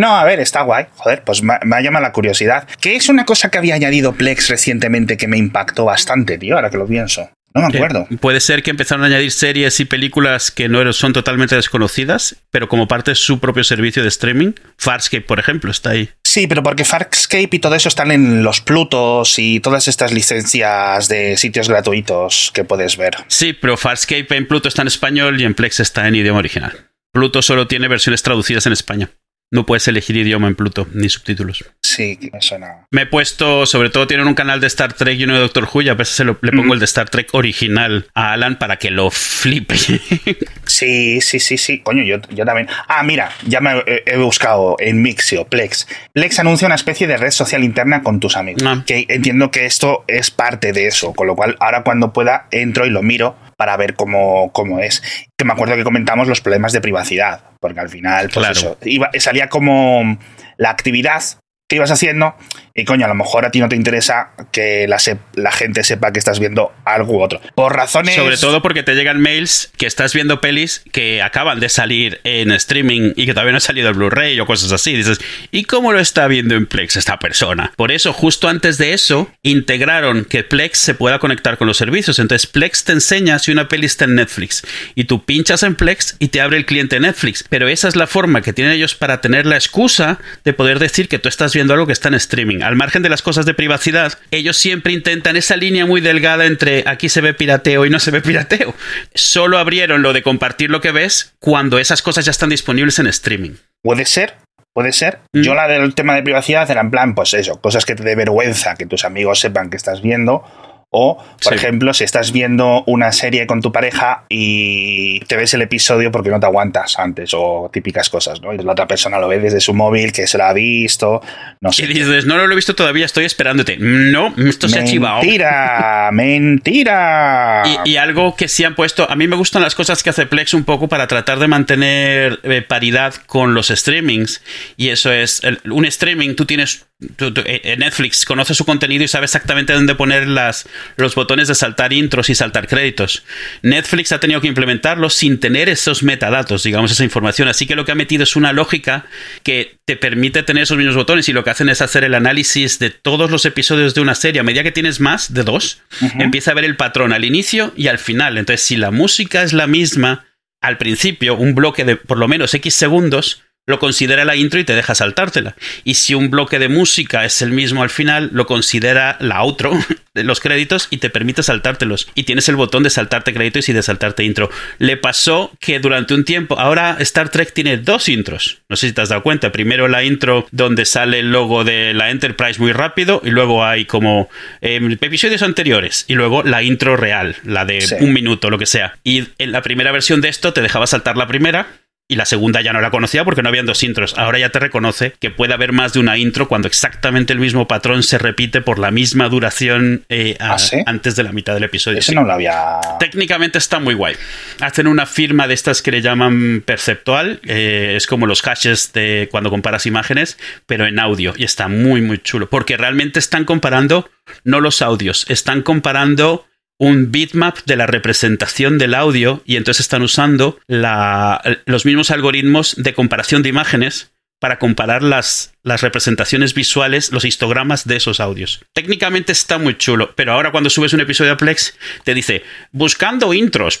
No, a ver, está guay. Joder, pues me, me ha llamado la curiosidad. Que es una cosa que había añadido Plex recientemente que me impactó bastante, tío, ahora que lo pienso. No me acuerdo. Eh, puede ser que empezaron a añadir series y películas que no son totalmente desconocidas, pero como parte de su propio servicio de streaming. Farscape, por ejemplo, está ahí. Sí, pero porque Farscape y todo eso están en los Plutos y todas estas licencias de sitios gratuitos que puedes ver. Sí, pero Farscape en Pluto está en español y en Plex está en idioma original. Pluto solo tiene versiones traducidas en España. No puedes elegir idioma en Pluto, ni subtítulos. Sí, me suena. Me he puesto, sobre todo tienen un canal de Star Trek y uno de Doctor Who, y a veces se lo- le pongo Mm. el de Star Trek original a Alan para que lo flipe. Sí, sí, sí, sí. Coño, yo, yo también. Ah, mira, ya me he, he buscado en Mixio, Plex. Plex anuncia una especie de red social interna con tus amigos. Ah. Que entiendo que esto es parte de eso. Con lo cual, ahora cuando pueda, entro y lo miro para ver cómo, cómo es. Que me acuerdo que comentamos los problemas de privacidad. Porque al final, pues Claro. eso. iba- salía como la actividad que ibas haciendo. Y coño, a lo mejor a ti no te interesa que la, sep- la gente sepa que estás viendo algo u otro. Por razones. Sobre todo porque te llegan mails que estás viendo pelis que acaban de salir en streaming y que todavía no ha salido el Blu-ray o cosas así. Dices, ¿y cómo lo está viendo en Plex esta persona? Por eso, justo antes de eso, integraron que Plex se pueda conectar con los servicios. Entonces, Plex te enseña si una peli está en Netflix y tú pinchas en Plex y te abre el cliente Netflix. Pero esa es la forma que tienen ellos para tener la excusa de poder decir que tú estás viendo algo que está en streaming. Al margen de las cosas de privacidad, ellos siempre intentan esa línea muy delgada entre aquí se ve pirateo y no se ve pirateo. Solo abrieron lo de compartir lo que ves cuando esas cosas ya están disponibles en streaming. Puede ser, puede ser. Mm. Yo la del tema de privacidad era en plan, pues eso, cosas que te dé vergüenza que tus amigos sepan que estás viendo. O, por Sí. ejemplo, si estás viendo una serie con tu pareja y te ves el episodio porque no te aguantas antes, o típicas cosas, ¿no? Y la otra persona lo ve desde su móvil, que se lo ha visto, no sé. Y dices, no, no lo he visto todavía, estoy esperándote. No, esto se ha chivado. Mentira, mentira. Y, y algo que sí han puesto, a mí me gustan las cosas que hace Plex un poco para tratar de mantener eh, paridad con los streamings. Y eso es, el- un streaming, tú tienes, tú- tú- eh, Netflix conoce su contenido y sabe exactamente dónde poner las, los botones de saltar intros y saltar créditos. Netflix ha tenido que implementarlo sin tener esos metadatos, digamos, esa información. Así que lo que ha metido es una lógica que te permite tener esos mismos botones y lo que hacen es hacer el análisis de todos los episodios de una serie. A medida que tienes más de dos, empieza a ver el patrón al inicio y al final. Entonces, si la música es la misma al principio, un bloque de por lo menos X segundos, lo considera la intro y te deja saltártela. Y si un bloque de música es el mismo al final, lo considera la outro de los créditos y te permite saltártelos. Y tienes el botón de saltarte créditos y de saltarte intro. Le pasó que durante un tiempo, ahora Star Trek tiene dos intros. No sé si te has dado cuenta. Primero la intro donde sale el logo de la Enterprise muy rápido y luego hay como eh, episodios anteriores y luego la intro real, la de Sí. un minuto, lo que sea. Y en la primera versión de esto te dejaba saltar la primera y la segunda ya no la conocía porque no habían dos intros. Ahora ya te reconoce que puede haber más de una intro cuando exactamente el mismo patrón se repite por la misma duración eh, a- ¿Ah, sí? antes de la mitad del episodio. Eso Sí. no lo había. Técnicamente está muy guay. Hacen una firma de estas que le llaman perceptual. eh, es como los hashes de cuando comparas imágenes, pero en audio. Y está muy, muy chulo. Porque realmente están comparando no los audios, están comparando un bitmap de la representación del audio y entonces están usando los mismos algoritmos de comparación de imágenes para comparar las, las representaciones visuales, los histogramas de esos audios. Técnicamente está muy chulo, pero ahora cuando subes un episodio a Plex te dice buscando intros,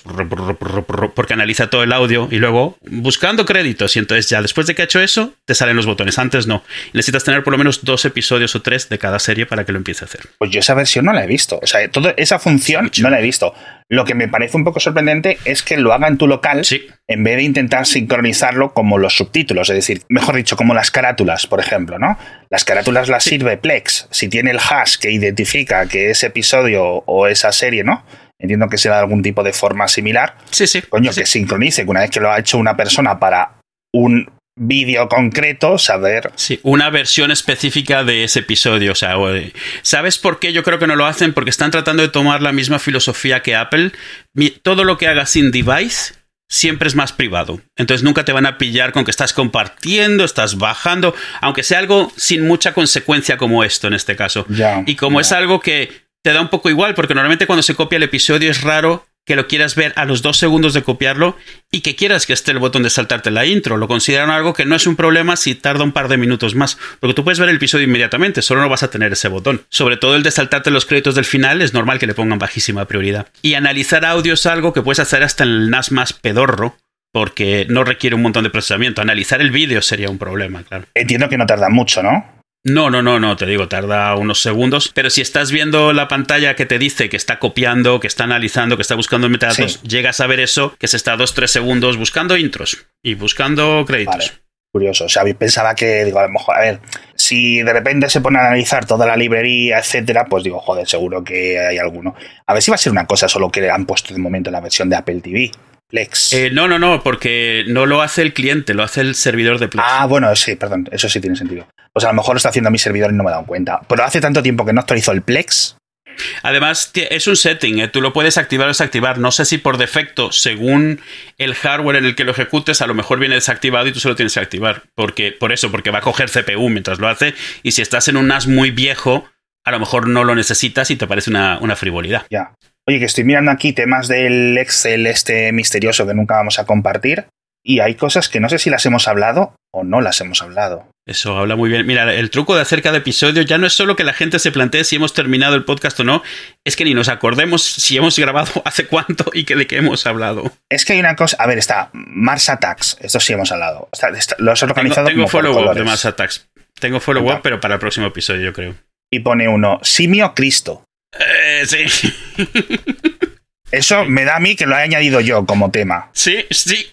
porque analiza todo el audio y luego buscando créditos y entonces ya después de que ha hecho eso te salen los botones, antes no. Necesitas tener por lo menos dos episodios o tres de cada serie para que lo empiece a hacer. Pues yo esa versión no la he visto. O sea, toda esa función no la he visto. Lo que me parece un poco sorprendente es que lo haga en tu local Sí. en vez de intentar sincronizarlo como los subtítulos. Es decir, mejor dicho, como las carátulas, por ejemplo, ¿no? Las carátulas las sirve Plex. Si tiene el hash que identifica que ese episodio o esa serie, ¿no? Entiendo que será de algún tipo de forma similar. Sí, sí. Coño, Sí, que sincronice, que una vez que lo ha hecho una persona para un vídeo concreto, saber Sí, una versión específica de ese episodio. O sea, ¿sabes por qué yo creo que no lo hacen? Porque están tratando de tomar la misma filosofía que Apple. Todo lo que hagas sin device siempre es más privado. Entonces nunca te van a pillar con que estás compartiendo, estás bajando, aunque sea algo sin mucha consecuencia como esto en este caso. Y como es algo que te da un poco igual, porque normalmente cuando se copia el episodio es raro que lo quieras ver a los dos segundos de copiarlo y que quieras que esté el botón de saltarte la intro. Lo consideran algo que no es un problema si tarda un par de minutos más, porque tú puedes ver el episodio inmediatamente, solo no vas a tener ese botón. Sobre todo el de saltarte los créditos del final es normal que le pongan bajísima prioridad. Y analizar audio es algo que puedes hacer hasta en el NAS más pedorro, porque no requiere un montón de procesamiento. Analizar el vídeo sería un problema, claro. Entiendo que no tarda mucho, ¿no? No, no, no, no, te digo, tarda unos segundos. Pero si estás viendo la pantalla que te dice que está copiando, que está analizando, que está buscando metadatos, Sí. llegas a ver eso, que se está dos, tres segundos buscando intros y buscando créditos. Vale. Curioso. O sea, pensaba que, digo, a lo mejor, a ver, si de repente se pone a analizar toda la librería, etcétera, pues digo, joder, seguro que hay alguno. A ver si va a ser una cosa solo que han puesto de momento en la versión de Apple TV. Plex. Eh, no, no, no, porque no lo hace el cliente, lo hace el servidor de Plex. Ah, bueno, sí, perdón, eso sí tiene sentido. Pues a lo mejor lo está haciendo mi servidor y no me he dado cuenta. Pero hace tanto tiempo que no actualizo el Plex. Además, es un setting, ¿eh? tú lo puedes activar o desactivar. No sé si por defecto, según el hardware en el que lo ejecutes, a lo mejor viene desactivado y tú solo tienes que activar. Porque, por eso, porque va a coger CPU mientras lo hace. Y si estás en un NAS muy viejo, a lo mejor no lo necesitas y te parece una, una frivolidad. Ya. Oye, que estoy mirando aquí temas del Excel este misterioso que nunca vamos a compartir. Y hay cosas que no sé si las hemos hablado o no las hemos hablado. Eso habla muy bien. Mira, el truco de hacer cada episodio ya no es solo que la gente se plantee si hemos terminado el podcast o no, es que ni nos acordemos si hemos grabado hace cuánto y que de qué hemos hablado. Es que hay una cosa. A ver, está Mars Attacks. Esto sí hemos hablado. Está- está- lo has Tengo, organizado tengo por follow-up de. Mars Attacks. Tengo follow-up, pero para el próximo episodio, yo creo. Y pone uno, simio Cristo. Eh, sí. Eso me da a mí que lo he añadido yo como tema. Sí, sí.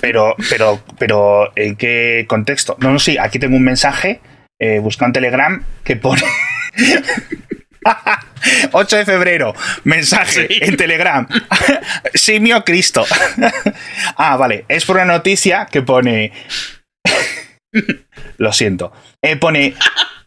Pero, pero, pero, ¿en qué contexto? No, no, sí, aquí tengo un mensaje, eh, busca en Telegram, que pone... 8 de febrero, mensaje Sí. en Telegram. Simio Cristo. ah, vale. Es por una noticia que pone. Lo siento. Eh, pone.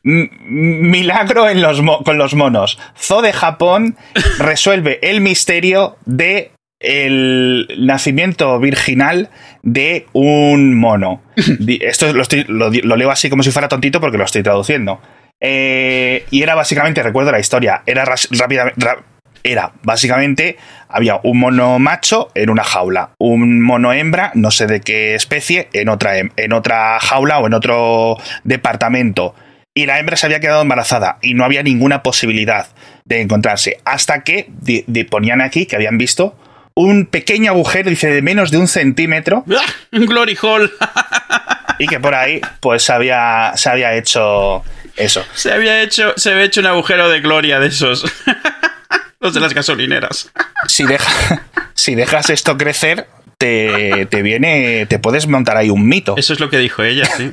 "M- Milagro en los mo- con los monos. Zoo de Japón resuelve el misterio de el nacimiento virginal de un mono. Esto lo, estoy- lo di- lo leo así como si fuera tontito porque lo estoy traduciendo. Eh, y era básicamente, recuerdo la historia, era ras- rápida- ra- era básicamente, había un mono macho en una jaula, un mono hembra, no sé de qué especie, en otra, en otra jaula o en otro departamento. Y la hembra se había quedado embarazada y no había ninguna posibilidad de encontrarse. Hasta que ponían aquí que habían visto un pequeño agujero, dice, de menos de un centímetro, ¡Ah! Un glory hall. y que por ahí pues se había, se había hecho eso. Se había hecho, se había hecho un agujero de gloria de esos. Los de las gasolineras. Si, deja- si dejas esto crecer, te, te viene, te puedes montar ahí un mito. Eso es lo que dijo ella, sí.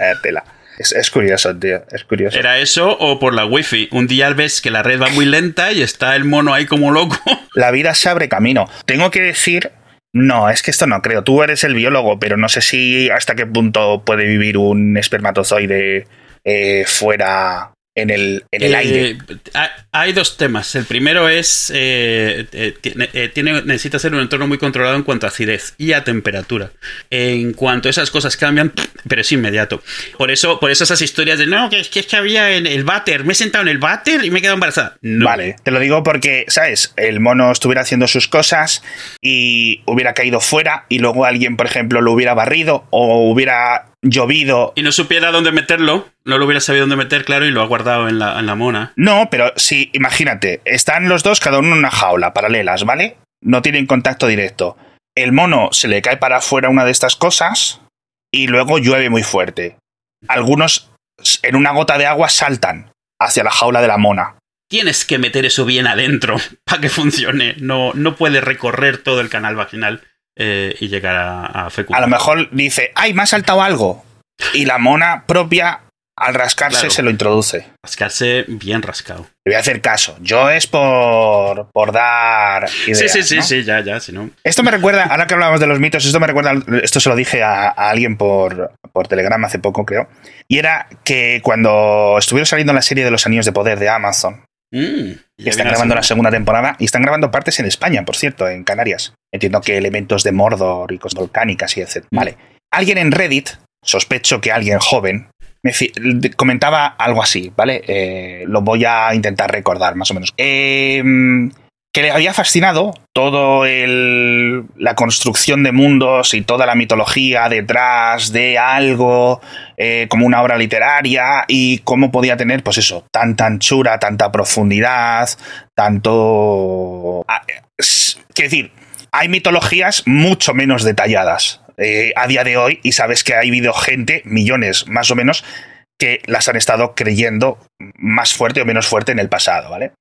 Eh, tela. Es, es curioso, tío, es curioso. Era eso o por la wifi. Un día ves que la red va muy lenta y está el mono ahí como loco. La vida se abre camino. Tengo que decir, no, es que esto no creo. Tú eres el biólogo, pero no sé si hasta qué punto puede vivir un espermatozoide eh, fuera en el, en el Eh, aire. ha- Hay dos temas. El primero es eh, eh, tiene, eh, necesita ser un entorno muy controlado en cuanto a acidez y a temperatura. En cuanto esas cosas cambian, pero es inmediato. Por eso, por eso esas historias de no, que es que, es que había en el váter, me he sentado en el váter y me he quedado embarazada. No. Vale, te lo digo porque, ¿sabes? El mono estuviera haciendo sus cosas y hubiera caído fuera y luego alguien, por ejemplo, lo hubiera barrido o hubiera llovido. Y no supiera dónde meterlo, no lo hubiera sabido dónde meter, claro, y lo ha guardado en la, en la mona. No, pero sí, imagínate, están los dos cada uno en una jaula, paralelas, ¿vale? No tienen contacto directo. El mono se le cae para afuera una de estas cosas y luego llueve muy fuerte. Algunos en una gota de agua saltan hacia la jaula de la mona. Tienes que meter eso bien adentro para que funcione. No, no puede recorrer todo el canal vaginal eh, y llegar a, a A lo mejor dice, ¡ay, me ha saltado algo! Y la mona propia, al rascarse, Claro. se lo introduce. Rascarse bien rascado. Le voy a hacer caso. Yo es por, por dar ideas, sí, sí, sí, ¿no? sí, ya, ya, si no. Esto me recuerda, ahora que hablábamos de los mitos, esto me recuerda, esto se lo dije a, a alguien por, por Telegram hace poco, creo, y era que cuando estuvieron saliendo la serie de los Anillos de Poder de Amazon, Mm, y están grabando la segunda. temporada, y están grabando partes en España, por cierto, en Canarias. Entiendo que elementos de Mordor y cosas volcánicas y etc. Mm. Vale. Alguien en Reddit, sospecho que alguien joven, me comentaba algo así, ¿vale? Eh, lo voy a intentar recordar, más o menos. Eh, que le había fascinado todo el, la construcción de mundos y toda la mitología detrás de algo eh, como una obra literaria y cómo podía tener, pues eso, tanta anchura, tanta profundidad, tanto... Ah, es- Quiero decir, hay mitologías mucho menos detalladas eh, a día de hoy y sabes que ha habido gente, millones más o menos, que las han estado creyendo más fuerte o menos fuerte en el pasado, ¿vale?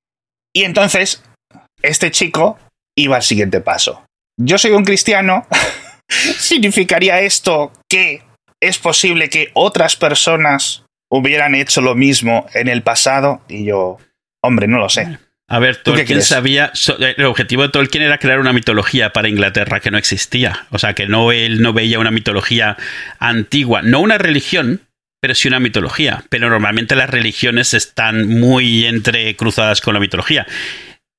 Y entonces, este chico iba al siguiente paso. Yo soy un cristiano, ¿significaría esto que es posible que otras personas hubieran hecho lo mismo en el pasado? Y yo, hombre, no lo sé. A ver, ¿Tú qué Tolkien sabía. El objetivo de Tolkien era crear una mitología para Inglaterra que no existía. O sea, que no él no veía una mitología antigua. No una religión, pero sí una mitología. Pero normalmente las religiones están muy entrecruzadas con la mitología.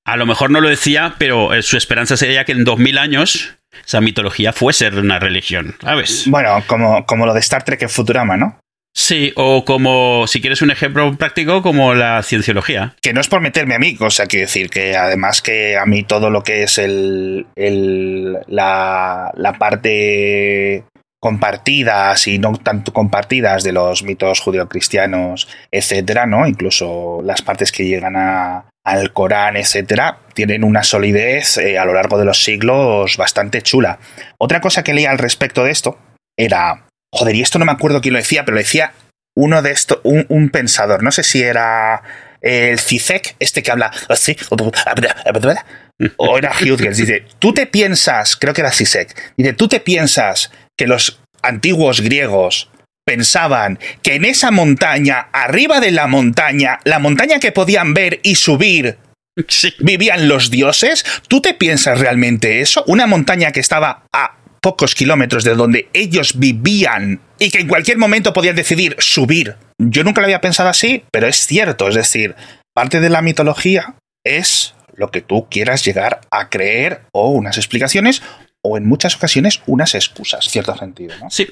A lo mejor no lo decía, pero eh, su esperanza sería que en 2000 años esa mitología fuese una religión, ¿sabes? Bueno, como, como lo de Star Trek en Futurama, ¿no? Sí, o como, si quieres un ejemplo práctico, como la cienciología. Que no es por meterme a mí, o sea, quiero decir que además que a mí todo lo que es el, el- la, la parte compartidas y no tanto compartidas de los mitos judeocristianos, etcétera, ¿no? Incluso las partes que llegan a- al Corán, etcétera, tienen una solidez eh, a lo largo de los siglos bastante chula. Otra cosa que leía al respecto de esto era, joder, y esto no me acuerdo quién lo decía, pero lo decía uno de estos, un, pensador, no sé si era el CISEC, este que habla así, o era Hughes, dice, tú te piensas, creo que era CISEC, dice, tú te piensas que los antiguos griegos pensaban que en esa montaña, arriba de la montaña, la montaña que podían ver y subir, Sí. vivían los dioses? ¿Tú te piensas realmente eso? Una montaña que estaba a pocos kilómetros de donde ellos vivían y que en cualquier momento podían decidir subir. Yo nunca lo había pensado así, pero es cierto. Es decir, parte de la mitología es lo que tú quieras llegar a creer o unas explicaciones o en muchas ocasiones unas excusas, en cierto sentido. ¿no? Sí,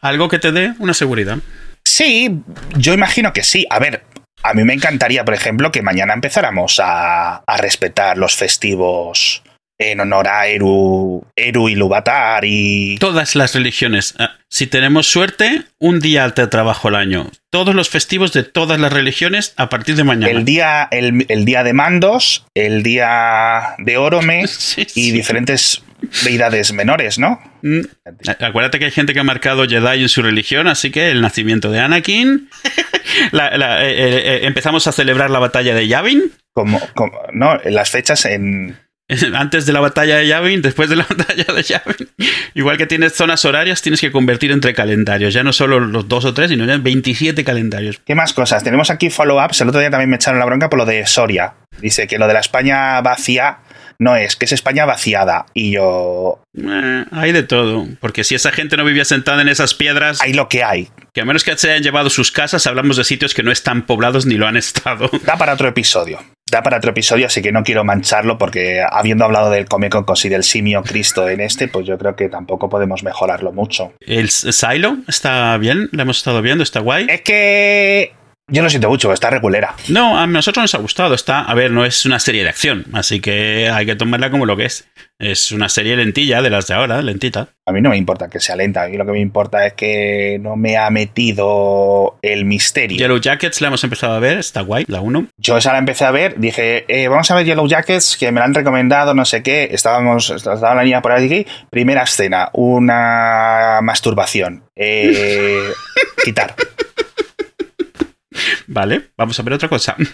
algo que te dé una seguridad. Sí, yo imagino que sí. A ver, a mí me encantaría, por ejemplo, que mañana empezáramos a, a respetar los festivos en honor a Eru, Eru y Lubatar y... Todas las religiones. Ah, Si tenemos suerte, un día de trabajo al año. Todos los festivos de todas las religiones a partir de mañana. El día, el, el día de Mandos, el día de Orome Sí, y diferentes deidades menores, ¿no? Mm. Acuérdate que hay gente que ha marcado Jedi en su religión, así que el nacimiento de Anakin. La- la- eh, eh, eh, empezamos a celebrar la batalla de Yavin. Como, como no, las fechas en... Antes de la batalla de Yavin, después de la batalla de Yavin. Igual que tienes zonas horarias, tienes que convertir entre calendarios. Ya no solo los dos o tres, sino ya 27 calendarios. ¿Qué más cosas? Tenemos aquí follow-ups. El otro día también me echaron la bronca por lo de Soria. Dice que lo de la España vacía no es, que es España vaciada. Y yo... Eh, hay de todo. Porque si esa gente no vivía sentada en esas piedras, Hay lo que hay. que a menos que se hayan llevado sus casas, hablamos de sitios que no están poblados ni lo han estado. Da para otro episodio. Da para otro episodio, así que no quiero mancharlo porque habiendo hablado del Comecocos y del simio Cristo en este, pues yo creo que tampoco podemos mejorarlo mucho. El Silo está bien, lo hemos estado viendo, está guay. Es que yo lo siento mucho, está regulera. No, a nosotros nos ha gustado. Está, a ver, no es una serie de acción, así que hay que tomarla como lo que es. Es una serie lentilla de las de ahora, lentita. A mí no me importa que sea lenta, a mí lo que me importa es que no me ha metido el misterio. Yellow Jackets la hemos empezado a ver, está guay, la 1. Yo esa la empecé a ver, dije, eh, vamos a ver Yellow Jackets, que me la han recomendado, no sé qué, estábamos, estaba la niña por aquí, primera escena, una masturbación, eh, quitar. Vale, vamos a ver otra cosa.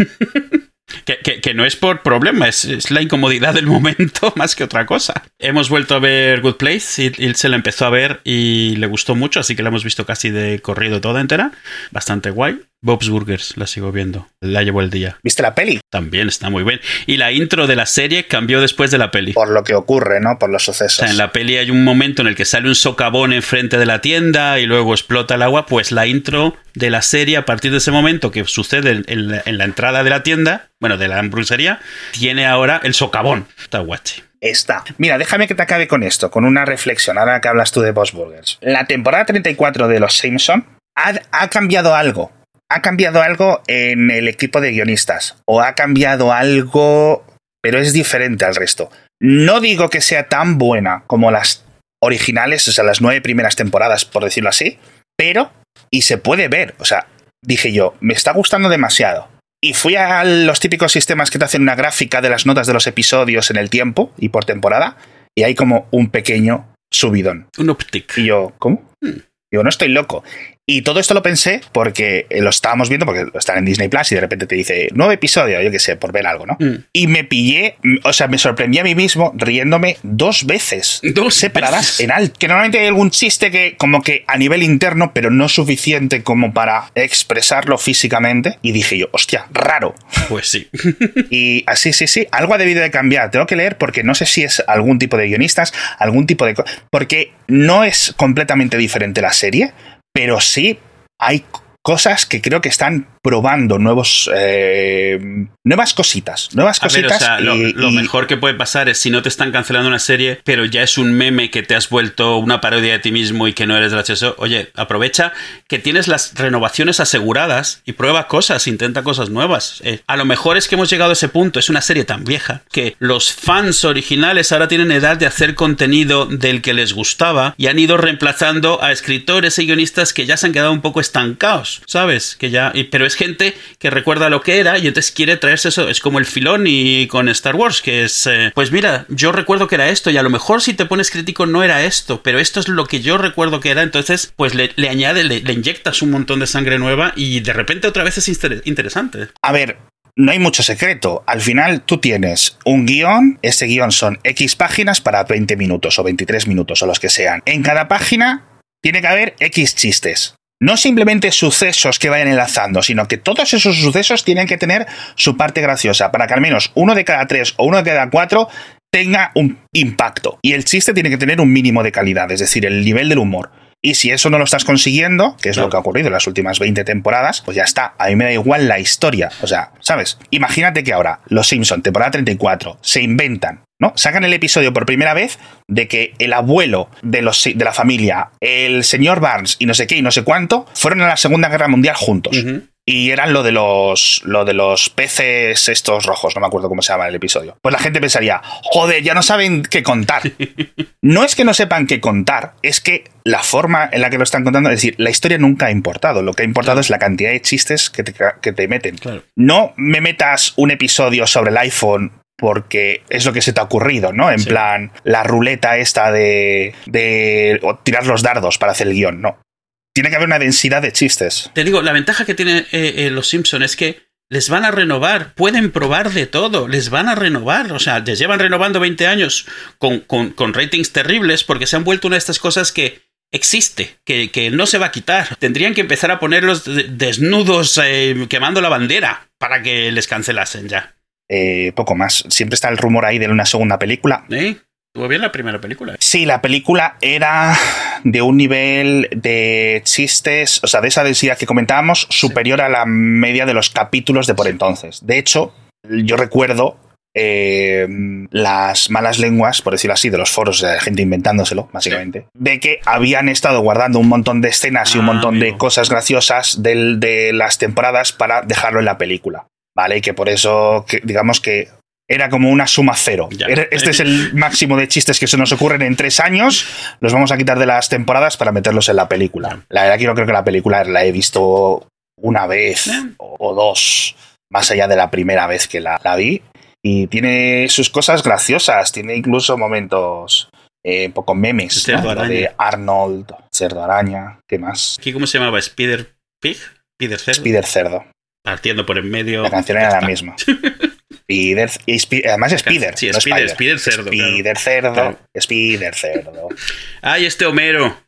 Que, que- no es por problema, es, es la incomodidad del momento más que otra cosa. Hemos vuelto a ver Good Place y, y se la empezó a ver y le gustó mucho, así que la hemos visto casi de corrido toda entera. Bastante guay. Bob's Burgers la sigo viendo, la llevo el día. ¿Viste la peli? También está muy bien. Y la intro de la serie cambió después de la peli. Por lo que ocurre, ¿no? Por los O sucesos. sea, en la peli hay un momento en el que sale un socavón enfrente de la tienda y luego explota el agua, pues la intro de la serie a partir de ese momento que sucede en- en la, en la entrada de la tienda, bueno, de la hamburguesería, tiene ahora el socavón. Está guachi. Está. Mira, déjame que te acabe con esto, con una reflexión, ahora que hablas tú de Boss Burgers. La temporada 34 de Los Simpson ha, ha cambiado algo. Ha cambiado algo en el equipo de guionistas. O ha cambiado algo, pero es diferente al resto. No digo que sea tan buena como las originales, o sea, las nueve primeras temporadas, por decirlo así, pero, y se puede ver, o sea, dije yo, me está gustando demasiado. Y fui a los típicos sistemas que te hacen una gráfica de las notas de los episodios en el tiempo y por temporada, y hay como un pequeño subidón. Un uptick. Y yo, ¿cómo? Digo, no estoy loco. Y todo esto lo pensé porque eh, lo estábamos viendo, porque están en Disney Plus y de repente te dice nuevo episodio, yo qué sé, por ver algo, ¿no? Mm. Y me pillé, mm, o sea, me sorprendí a mí mismo riéndome dos veces. Dos separadas veces. en alto. Que normalmente hay algún chiste que, como que a nivel interno, pero no suficiente como para expresarlo físicamente. Y dije yo, hostia, raro. Pues sí. Y así, sí, sí, algo ha debido de cambiar. Tengo que leer porque no sé si es algún tipo de guionistas, algún tipo de... Porque no es completamente diferente la serie, pero sí hay cosas que creo que están probando nuevos eh, nuevas cositas nuevas A ver, cositas o sea, lo, y- lo y- mejor que puede pasar es si no te están cancelando una serie, pero ya es un meme que te has vuelto una parodia de ti mismo y que no eres gracioso. Oye, aprovecha que tienes las renovaciones aseguradas y prueba cosas, intenta cosas nuevas. Eh, a lo mejor es que hemos llegado a ese punto, es una serie tan vieja que los fans originales ahora tienen edad de hacer contenido del que les gustaba y han ido reemplazando a escritores y guionistas que ya se han quedado un poco estancados. ¿Sabes? Que ya, y- pero es gente que recuerda lo que era y entonces quiere traerse eso. Es como el filón y con Star Wars, que es, eh, pues mira, yo recuerdo que era esto y a lo mejor si te pones crítico no era esto, pero esto es lo que yo recuerdo que era, entonces pues le, añade, le, inyectas un montón de sangre nueva y de repente otra vez es inter- interesante. A ver, no hay mucho secreto. Al final tú tienes un guion, ese guion son X páginas para 20 minutos o 23 minutos o los que sean. En cada página tiene que haber X chistes. No simplemente sucesos que vayan enlazando, sino que todos esos sucesos tienen que tener su parte graciosa, para que al menos uno de cada tres o uno de cada cuatro tenga un impacto. Y el chiste tiene que tener un mínimo de calidad, es decir, el nivel del humor. Y si eso no lo estás consiguiendo, que es Claro. lo que ha ocurrido en las últimas 20 temporadas, pues ya está. A mí me da igual la historia. O sea, ¿sabes? Imagínate que ahora Los Simpson, temporada 34, se inventan, ¿no? Sacan el episodio por primera vez de que el abuelo de, los, de la familia, el señor Barnes y no sé qué y no sé cuánto, fueron a la Segunda Guerra Mundial juntos. Y eran lo de los lo de los peces estos rojos, no me acuerdo cómo se llama el episodio. Pues la gente pensaría, joder, ya no saben qué contar. No es que no sepan qué contar, es que la forma en la que lo están contando, es decir, la historia nunca ha importado. Lo que ha importado es la cantidad de chistes que te, que te meten. Claro. No me metas un episodio sobre el iPhone porque es lo que se te ha ocurrido, ¿no? En Sí. plan, la ruleta esta de, de tirar los dardos para hacer el guion, no. Tiene que haber una densidad de chistes. Te digo, la ventaja que tienen los Simpson es que les van a renovar, pueden probar de todo, les van a renovar, o sea, les llevan renovando 20 años con, con- con ratings terribles porque se han vuelto una de estas cosas que existe, que, que no se va a quitar. Tendrían que empezar a ponerlos de- desnudos eh, quemando la bandera para que les cancelasen ya. Eh, poco más. Siempre está el rumor ahí de una segunda película. ¿Eh? Estuvo bien la primera película. Sí, la película era de un nivel de chistes, o sea, de esa densidad que comentábamos, superior a la media de los capítulos de por entonces. De hecho, yo recuerdo eh, las malas lenguas, por decirlo así, de los foros, de la gente inventándoselo, básicamente, de que habían estado guardando un montón de escenas y un Ah, montón de cosas graciosas del- de las temporadas para dejarlo en la película. ¿Vale? Y que por eso, que, digamos que era como una suma cero. Ya. Este es el máximo de chistes que se nos ocurren en tres años. Los vamos a quitar de las temporadas para meterlos en la película. La verdad que yo creo que la película la he visto una vez Ya. o dos, más allá de la primera vez que la, la vi. Y tiene sus cosas graciosas. Tiene incluso momentos eh, un poco memes. Cerdo araña. de Arnold, Cerdo Araña. ¿Qué más? ¿Aquí cómo se llamaba? ¿Spider Pig? ¿Spider Cerdo? Spider Cerdo. Partiendo por en medio. La canción era la misma. Spider, y además Spider. Sí, no Spider, Spider Cerdo, claro. Spider Cerdo. Claro. Spider Cerdo. ¡Ay, este Homero!